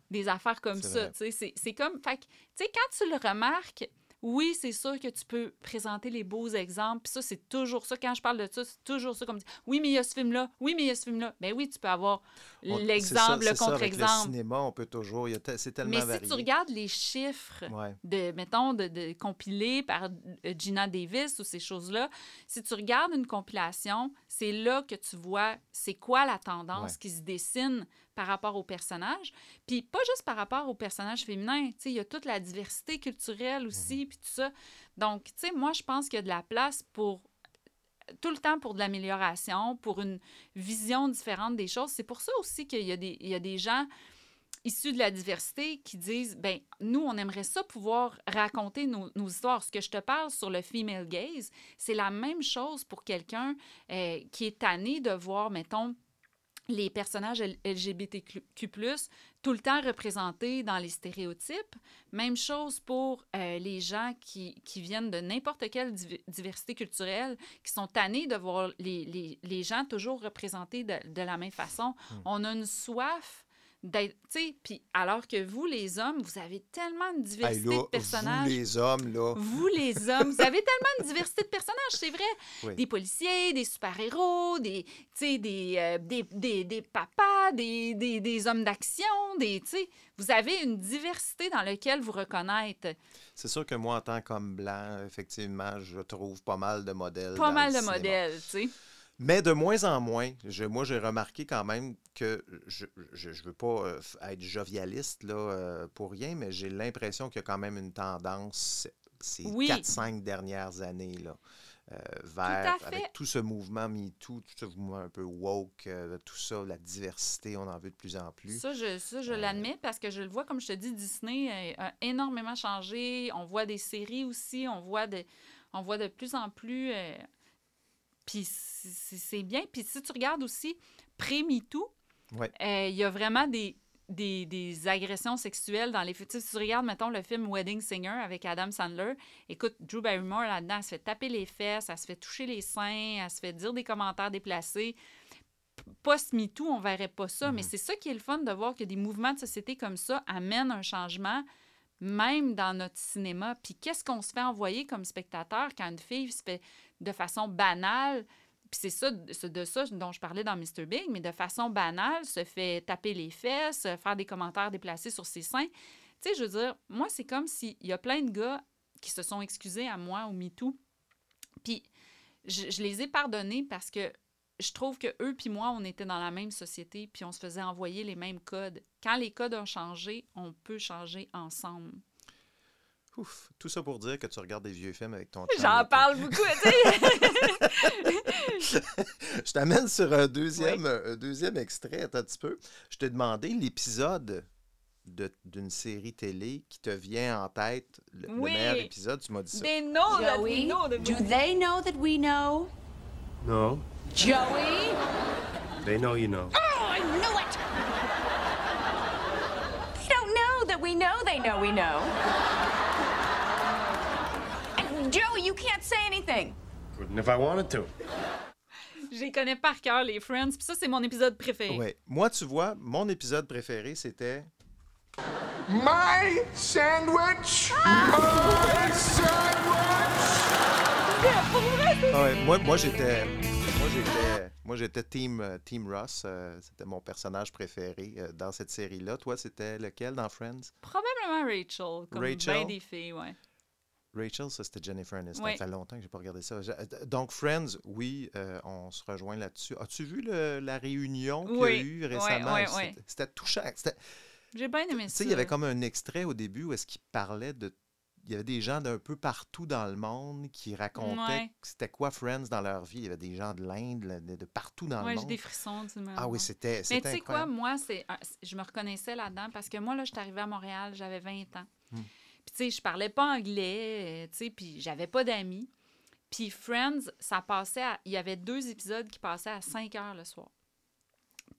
S12: des affaires comme ça. C'est c'est comme. Fait tu sais, quand tu le remarques, oui, c'est sûr que tu peux présenter les beaux exemples. Puis ça, c'est toujours ça. Quand je parle de ça, c'est toujours ça. Comme dire, oui, mais il y a ce film-là. Oui, mais il y a ce film-là. Ben oui, tu peux avoir l'exemple, le contre-exemple.
S2: Le cinéma, on peut toujours. C'est tellement
S12: Mais
S2: varié.
S12: si tu regardes les chiffres
S2: Ouais.
S12: de, mettons, de, de compilés par euh, Gina Davis ou ces choses-là, si tu regardes une compilation, c'est là que tu vois c'est quoi la tendance
S2: Ouais.
S12: qui se dessine par rapport aux personnages. Puis pas juste par rapport aux personnages féminins, tu sais, il y a toute la diversité culturelle aussi, puis tout ça. Donc, tu sais, moi, je pense qu'il y a de la place pour tout le temps pour de l'amélioration, pour une vision différente des choses. C'est pour ça aussi qu'il y a des, il y a des gens issus de la diversité qui disent ben nous on aimerait ça pouvoir raconter nos, nos histoires ce que je te parle sur le female gaze c'est la même chose pour quelqu'un euh, qui est tanné de voir mettons les personnages LGBTQ+, tout le temps représentés dans les stéréotypes. Même chose pour euh, les gens qui, qui viennent de n'importe quelle div- diversité culturelle, qui sont tannés de voir les, les, les gens toujours représentés de, de la même façon. On a une soif d'être, puis alors que vous, les hommes, vous avez tellement
S2: Hey,
S12: diversité
S2: là,
S12: de personnages.
S2: Vous, les hommes, là.
S12: Vous, les hommes, vous avez tellement une diversité de personnages, c'est vrai.
S2: Oui.
S12: Des policiers, des super-héros, des, des, euh, des, des, des papas, des, des, des hommes d'action, des, vous avez une diversité dans laquelle vous reconnaître.
S2: C'est sûr que moi, en tant qu'homme blanc, effectivement, je trouve pas mal de modèles.
S12: Pas
S2: dans
S12: mal
S2: le
S12: de
S2: cinéma.
S12: modèles, tu sais.
S2: Mais de moins en moins, je, moi, j'ai remarqué quand même que je ne veux pas euh, être jovialiste là, euh, pour rien, mais j'ai l'impression qu'il y a quand même une tendance ces
S12: Oui.
S2: 4-5 dernières années là, euh, vers,
S12: fait.
S2: avec tout ce mouvement MeToo, tout ce mouvement un peu woke, euh, tout ça, la diversité, on en veut de plus en plus.
S12: Ça, je, ça,
S2: Euh.
S12: je l'admets parce que je le vois, comme je te dis, Disney a énormément changé. On voit des séries aussi, on voit de, on voit de plus en plus. Puis c'est- bien. Puis si tu regardes aussi, pré-MeToo,
S2: Ouais.
S12: euh, il y a vraiment des, des, des agressions sexuelles dans les films. Si tu regardes, mettons, le film Wedding Singer avec Adam Sandler, écoute, Drew Barrymore, là-dedans, elle se fait taper les fesses, elle se fait toucher les seins, elle se fait dire des commentaires déplacés post-MeToo, on verrait pas ça. Mais c'est ça qui est le fun de voir que des mouvements de société comme ça amènent un changement, même dans notre cinéma. Puis qu'est-ce qu'on se fait envoyer comme spectateur quand une fille se fait de façon banale, puis c'est ça, de ça dont je parlais dans Mr. Big, mais de façon banale, se fait taper les fesses, faire des commentaires déplacés sur ses seins. Tu sais, je veux dire, moi, c'est comme s'il y a plein de gars qui se sont excusés à moi au MeToo. Puis je, je les ai pardonnés parce que je trouve que eux puis moi, on était dans la même société, puis on se faisait envoyer les mêmes codes. Quand les codes ont changé, on peut changer ensemble.
S2: Ouf, tout ça pour dire que tu regardes des vieux films avec ton chum
S12: J'en parle beaucoup, tu sais. [LAUGHS]
S2: Je t'amène sur un deuxième, un deuxième extrait. Attends un petit peu. Je t'ai demandé l'épisode de- d'une série télé qui te vient en tête, le, le
S9: Oui.
S2: meilleur épisode. Tu m'as dit ça.
S12: They know that we
S9: Joey,
S12: know that
S9: do they know that we know?
S6: No.
S9: Joey?
S6: They know you know.
S9: Oh, I knew it! They don't know that we know they know we know. Joey, you can't say anything.
S6: Couldn't if I wanted to.
S12: Je les connais par cœur, les Friends, puis ça, c'est mon épisode préféré.
S2: Ouais. Moi, tu vois, mon épisode préféré, c'était.
S18: My sandwich! My sandwich!
S2: Ah ouais, moi, moi j'étais. Moi, j'étais. Moi, j'étais Team, euh, team Ross. euh, c'était mon personnage préféré euh, dans cette série-là. Toi, c'était lequel dans Friends?
S12: Probablement Rachel, comme
S2: Rachel?
S12: bien des filles, ouais.
S2: Rachel, ça c'était Jennifer Aniston.
S12: Oui.
S2: Ça fait longtemps que j'ai pas regardé ça. Euh, Donc, Friends, oui, euh, on se rejoint là-dessus. As-tu vu le- la réunion qu'il y
S12: Oui.
S2: a eu récemment?
S12: ouais,
S2: C'était- touchant.
S12: J'ai bien aimé
S2: Tu
S12: ça.
S2: sais, il y avait comme un extrait au début où est-ce qu'il parlait de. Il y avait des gens d'un peu partout dans le monde qui racontaient
S12: Ouais.
S2: c'était quoi Friends dans leur vie. Il y avait des gens de l'Inde, de, de partout dans
S12: Ouais,
S2: le
S12: j'ai
S2: monde.
S12: des frissons, tu me
S2: Ah oui, c'était
S12: Mais tu sais quoi, moi, c'est un- je me reconnaissais là-dedans parce que moi, là, je suis arrivée à Montréal, j'avais 20 ans.
S2: Hmm.
S12: Puis, tu sais, je parlais pas anglais, euh, tu sais, puis j'avais pas d'amis. Puis Friends, ça passait à... Il y avait deux épisodes qui passaient à 5 heures le soir.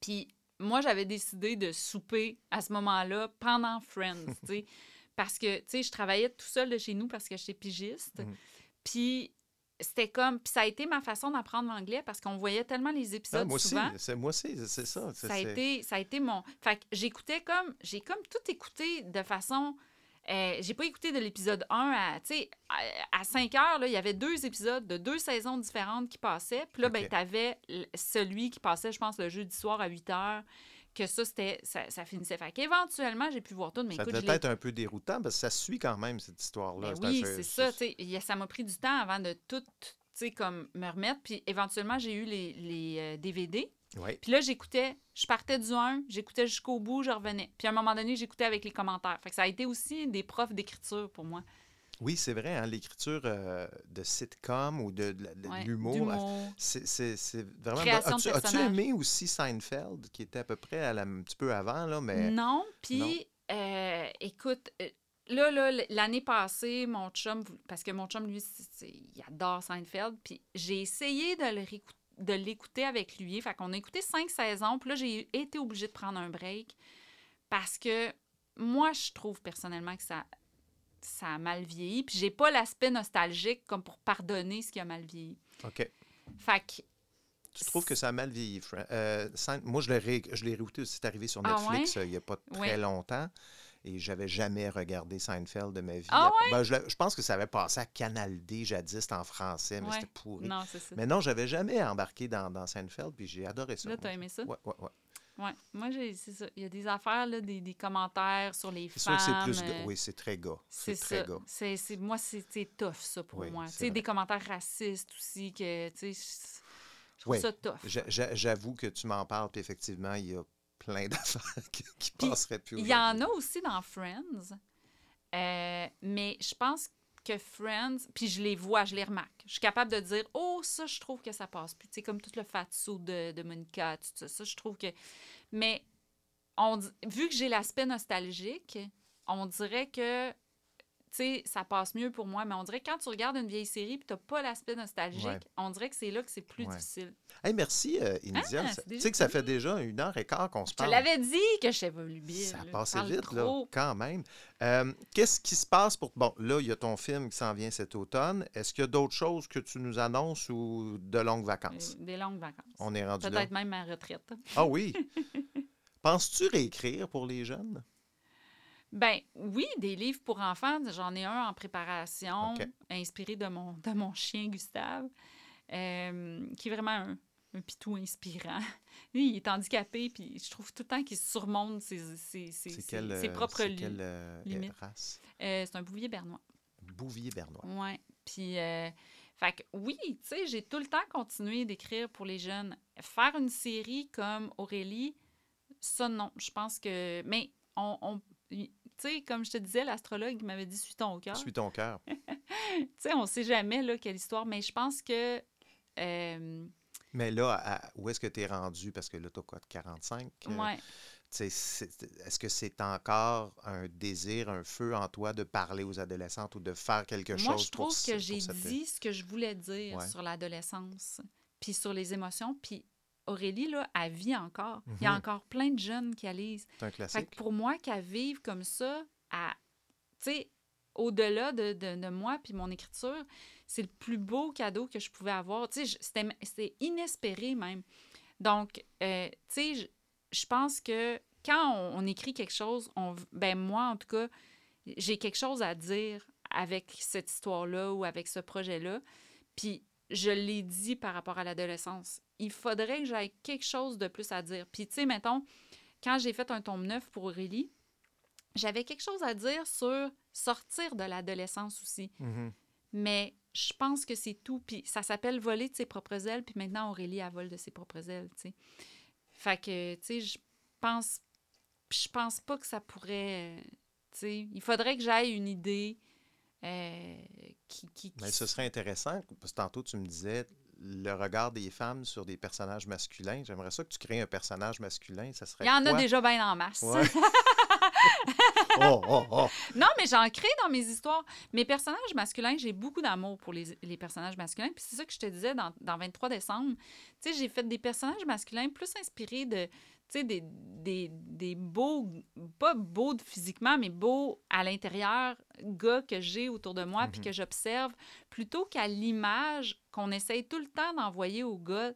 S12: Puis moi, j'avais décidé de souper à ce moment-là pendant Friends, tu sais. [LAUGHS] Parce que, tu sais, je travaillais tout seul de chez nous parce que j'étais pigiste.
S2: Mhm.
S12: Puis c'était comme... Puis ça a été ma façon d'apprendre l'anglais parce qu'on voyait tellement les
S2: Ah,
S12: épisodes
S2: moi aussi, c'est moi aussi, c'est ça.
S12: Ça a, été, ça a été mon. Fait que j'écoutais comme. J'ai comme tout écouté de façon. Euh, j'ai pas écouté de l'épisode 1 à. Tu à, à 5 heures, là, il y avait deux épisodes de deux saisons différentes qui passaient. Puis là, ben,
S2: Ok.
S12: t'avais l- celui qui passait, je pense, le jeudi soir à 8 heures. Que ça, c'était. Ça, ça finissait. Fait qu'éventuellement, j'ai pu voir tout. Mais
S2: Ça
S12: écoute, je
S2: devait
S12: l'ai-
S2: être un peu déroutant parce que ça suit quand même cette histoire-là.
S12: ben oui, c'est ça. tu a- Ça m'a pris du temps avant de tout, tu comme me remettre. Puis éventuellement, j'ai eu les, les DVD.
S2: Oui.
S12: Puis là, j'écoutais, je partais du 1, j'écoutais jusqu'au bout, je revenais. Puis à un moment donné, j'écoutais avec les commentaires. Fait que ça a été aussi des profs d'écriture pour moi.
S2: Oui, c'est vrai, hein, l'écriture euh, de sitcom ou de, de- de
S12: Ouais,
S2: l'humour,
S12: d'humour.
S2: c'est vraiment... As-tu aimé aussi Seinfeld, qui était à peu près à la- un petit peu avant, là, mais...
S12: Non, puis euh, écoute, euh, là, l'année passée, mon chum, parce que mon chum, lui, il adore Seinfeld, puis j'ai essayé de le réécou- de l'écouter avec lui. Fait qu'on a écouté cinq saisons, puis là, j'ai été obligée de prendre un break parce que moi, je trouve personnellement que ça, ça a mal vieilli, puis j'ai pas l'aspect nostalgique comme pour pardonner ce qui a mal vieilli.
S2: OK.
S12: Fait que
S2: Tu trouves que ça a mal vieilli, euh, moi, je l'ai ré- je l'ai réécouté aussi, c'est arrivé sur
S12: Ah
S2: Netflix
S12: ouais?
S2: euh, il n'y a pas très
S12: Ouais.
S2: longtemps. Et j'avais jamais regardé Seinfeld de ma vie.
S12: Ah ouais?
S2: Ben, je, pense que ça avait passé à Canal D jadis c'était en français, mais
S12: Ouais.
S2: c'était pourri.
S12: Non, c'est ça.
S2: Mais non, j'avais jamais embarqué dans, dans Seinfeld, puis j'ai adoré ça.
S12: Là,
S2: moi.
S12: t'as aimé ça?
S2: Ouais, ouais, ouais.
S12: Ouais, moi, j'ai, c'est ça. Il y a des affaires, là, des, des commentaires sur les
S2: C'est sûr
S12: femmes.
S2: que c'est plus...
S12: euh.
S2: Oui, c'est très gars.
S12: C'est ça.
S2: gars.
S12: C'est, c'est- moi, c'est, c'est tough, ça, pour
S2: Oui,
S12: moi. Tu sais, des commentaires racistes aussi, que, tu sais, je- trouve
S2: Oui,
S12: ça tough.
S2: j'a- j'a- j'avoue que tu m'en parles, puis effectivement, il y a plein d'affaires qui, qui
S12: Puis,
S2: passeraient plus
S12: Il y en a aussi dans Friends, euh, mais je pense que Friends, puis je les vois, je les remarque. Je suis capable de dire, oh, ça, je trouve que ça passe plus. Tu sais, comme tout le fatso de, de Monica, tout ça, ça, je trouve que... Mais on, vu que j'ai l'aspect nostalgique, on dirait que, sais, ça passe mieux pour moi, mais on dirait que quand tu regardes une vieille série et tu n'as pas l'aspect nostalgique,
S2: Ouais.
S12: on dirait que c'est là que c'est plus
S2: Ouais.
S12: difficile.
S2: Hey, merci, euh.
S12: Ah,
S2: tu sais que ça fait déjà une heure et quart qu'on se
S12: Je
S2: parle.
S12: l'avais dit que je pas volubile.
S2: Ça
S12: là.
S2: a
S12: Je
S2: passé
S12: parle
S2: vite, là, quand même. Euh, Qu'est-ce qui se passe pour... Bon, là, il y a ton film qui s'en vient cet automne. Est-ce qu'il y a d'autres choses que tu nous annonces ou de longues vacances?
S12: Euh, Des longues vacances.
S2: On est rendu là.
S12: Peut-être même ma retraite.
S2: Ah oui? [LAUGHS] Penses-tu réécrire pour les jeunes?
S12: Ben oui, des livres pour enfants. J'en ai un en préparation, inspiré de mon, de mon chien Gustave, euh, qui est vraiment un, un pitou inspirant. [LAUGHS] Lui, il est handicapé, puis je trouve tout le temps qu'il surmonte ses, ses, ses,
S2: C'est
S12: ses-
S2: euh,
S12: propres li-
S2: quelle, euh,
S12: limites. Euh, c'est un bouvier bernois.
S2: Bouvier bernois.
S12: Ouais. Puis, fait que oui, tu sais, j'ai tout le temps continué d'écrire pour les jeunes. Faire une série comme Aurélie, ça, non. Je pense que. Mais, on. on- tu sais, comme je te disais, l'astrologue m'avait dit suis ton cœur.
S2: Suis ton cœur. [LAUGHS]
S12: tu sais, on sait jamais, là, quelle histoire, mais je pense que. euh,
S2: Mais là, à- où est-ce que tu es rendu? Parce que là, tu as quoi, de 45? Euh,
S12: Ouais.
S2: Est-ce que c'est encore un désir, un feu en toi de parler aux adolescentes ou de faire quelque
S12: Moi,
S2: chose
S12: je trouve
S2: pour
S12: que j'ai
S2: cette-
S12: dit ce que je voulais dire
S2: Ouais.
S12: sur l'adolescence, puis sur les émotions, puis Aurélie, là, elle vit encore. Il y a
S2: Mhm.
S12: encore plein de jeunes qui lisent.
S2: C'est un
S12: Fait
S2: classique.
S12: que pour moi, qu'elle vive comme ça, à, tu sais, au-delà de, de, de moi puis mon écriture, c'est le plus beau cadeau que je pouvais avoir. Tu sais, je- c'était inespéré même. Donc, euh, tu sais, je, je pense que quand on, on écrit quelque chose, on, ben moi, en tout cas, j'ai quelque chose à dire avec cette histoire-là ou avec ce projet-là. Puis je l'ai dit par rapport à l'adolescence. Il faudrait que j'aille quelque chose de plus à dire. Puis, tu sais, mettons, quand j'ai fait un tome neuf pour Aurélie, j'avais quelque chose à dire sur sortir de l'adolescence aussi.
S2: Mhm.
S12: Mais je pense que c'est tout. Puis ça s'appelle voler de ses propres ailes. Puis maintenant, Aurélie, elle vole de ses propres ailes, tu sais. Fait que, tu sais, je pense... Je pense pas que ça pourrait... Tu sais, il faudrait que j'aille une idée euh, qui... qui, qui-
S2: Mais ce serait intéressant, parce que tantôt tu me disais, le regard des femmes sur des personnages masculins. J'aimerais ça que tu crées un personnage masculin. Ça serait
S12: Il y en a déjà bien en masse.
S2: Ouais. [LAUGHS] Oh, oh, oh.
S12: Non, mais j'en crée dans mes histoires. Mes personnages masculins, j'ai beaucoup d'amour pour les, les personnages masculins. Puis c'est ça que je te disais dans, dans 23 décembre. Tu sais, j'ai fait des personnages masculins plus inspirés de, tu sais, des, des, des beaux, pas beaux physiquement, mais beaux à l'intérieur, gars que j'ai autour de moi, puis
S19: Mhm.
S12: que j'observe, plutôt qu'à l'image qu'on essaye tout le temps d'envoyer aux gars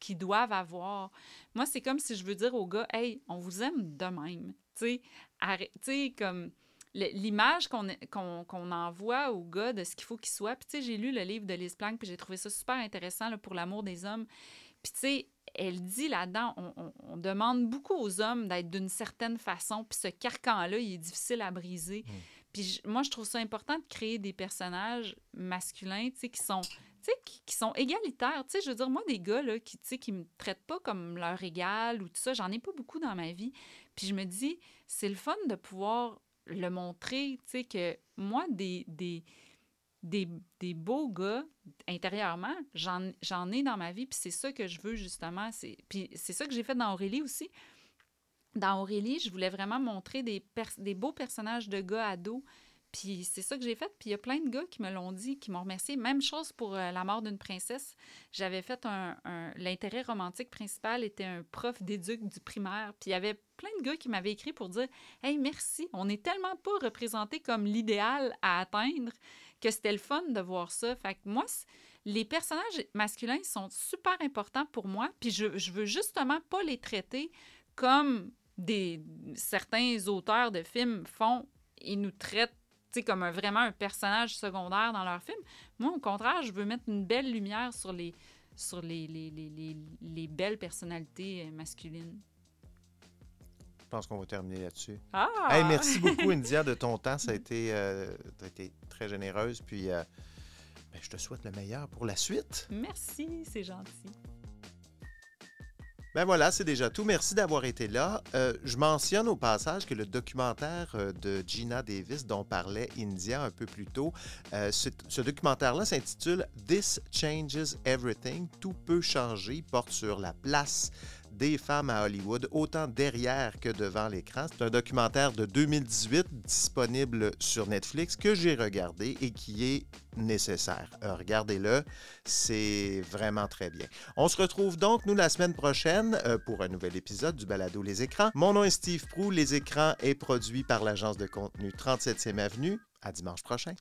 S12: qui doivent avoir. Moi, c'est comme si je veux dire aux gars, hey, on vous aime de même. Tu sais, comme l'image qu'on envoie aux gars de ce qu'il faut qu'ils soient. Puis, tu sais, j'ai lu le livre de Lise Planck, puis j'ai trouvé ça super intéressant là, pour l'amour des hommes. Puis, tu sais, elle dit là-dedans, on, on- on demande beaucoup aux hommes d'être d'une certaine façon, puis ce carcan-là, il est difficile à briser. Puis, je- moi, je trouve ça important de créer des personnages masculins, tu sais, qui sont qui, sont égalitaires. Je veux dire, moi, des gars, là, qui, tu sais, qui me traitent pas comme leur égal ou tout ça, j'en ai pas beaucoup dans ma vie. Puis je me dis, c'est le fun de pouvoir le montrer, que moi, des, des, des, des beaux gars, intérieurement, j'en ai dans ma vie, puis c'est ça que je veux, justement. Puis c'est ça que j'ai fait dans Aurélie aussi. Dans Aurélie, je voulais vraiment montrer des, des beaux personnages de gars ados. Puis c'est ça que j'ai fait. Puis il y a plein de gars qui me l'ont dit, qui m'ont remercié. Même chose pour euh, La mort d'une princesse. J'avais fait un... L'intérêt romantique principal était un prof d'éduc du primaire. Puis il y avait plein de gars qui m'avaient écrit pour dire « Hey, merci, on n'est tellement pas représenté comme l'idéal à atteindre que c'était le fun de voir ça. » Fait que moi, les personnages masculins sont super importants pour moi. Puis je, je veux justement pas les traiter comme des certains auteurs de films font. Ils nous traitent sais, comme un, vraiment un personnage secondaire dans leur film. Moi, au contraire, je veux mettre une belle lumière sur les, sur les, les, les, les, les belles personnalités euh, masculines.
S2: Je pense qu'on va terminer là-dessus.
S12: Ah!
S2: Hey, merci [LAUGHS] beaucoup, India, de ton temps. Ça a été, euh, t'as été très généreuse. Puis, euh, ben, je te souhaite le meilleur pour la suite.
S12: Merci, c'est gentil.
S2: Ben voilà, c'est déjà tout. Merci d'avoir été là. Euh, je mentionne au passage que le documentaire euh, de Gina Davis dont parlait India un peu plus tôt, euh, ce, documentaire-là s'intitule This Changes Everything. Tout peut changer. Porte sur la place femmes à Hollywood, autant derrière que devant l'écran. C'est un documentaire de 2018 disponible sur Netflix que j'ai regardé et qui est nécessaire. Euh, Regardez-le, c'est vraiment très bien. On se retrouve donc, nous, la semaine prochaine euh, pour un nouvel épisode du Balado Les Écrans. Mon nom est Steve Prou. Les Écrans est produit par l'agence de contenu 37e Avenue. À dimanche prochain.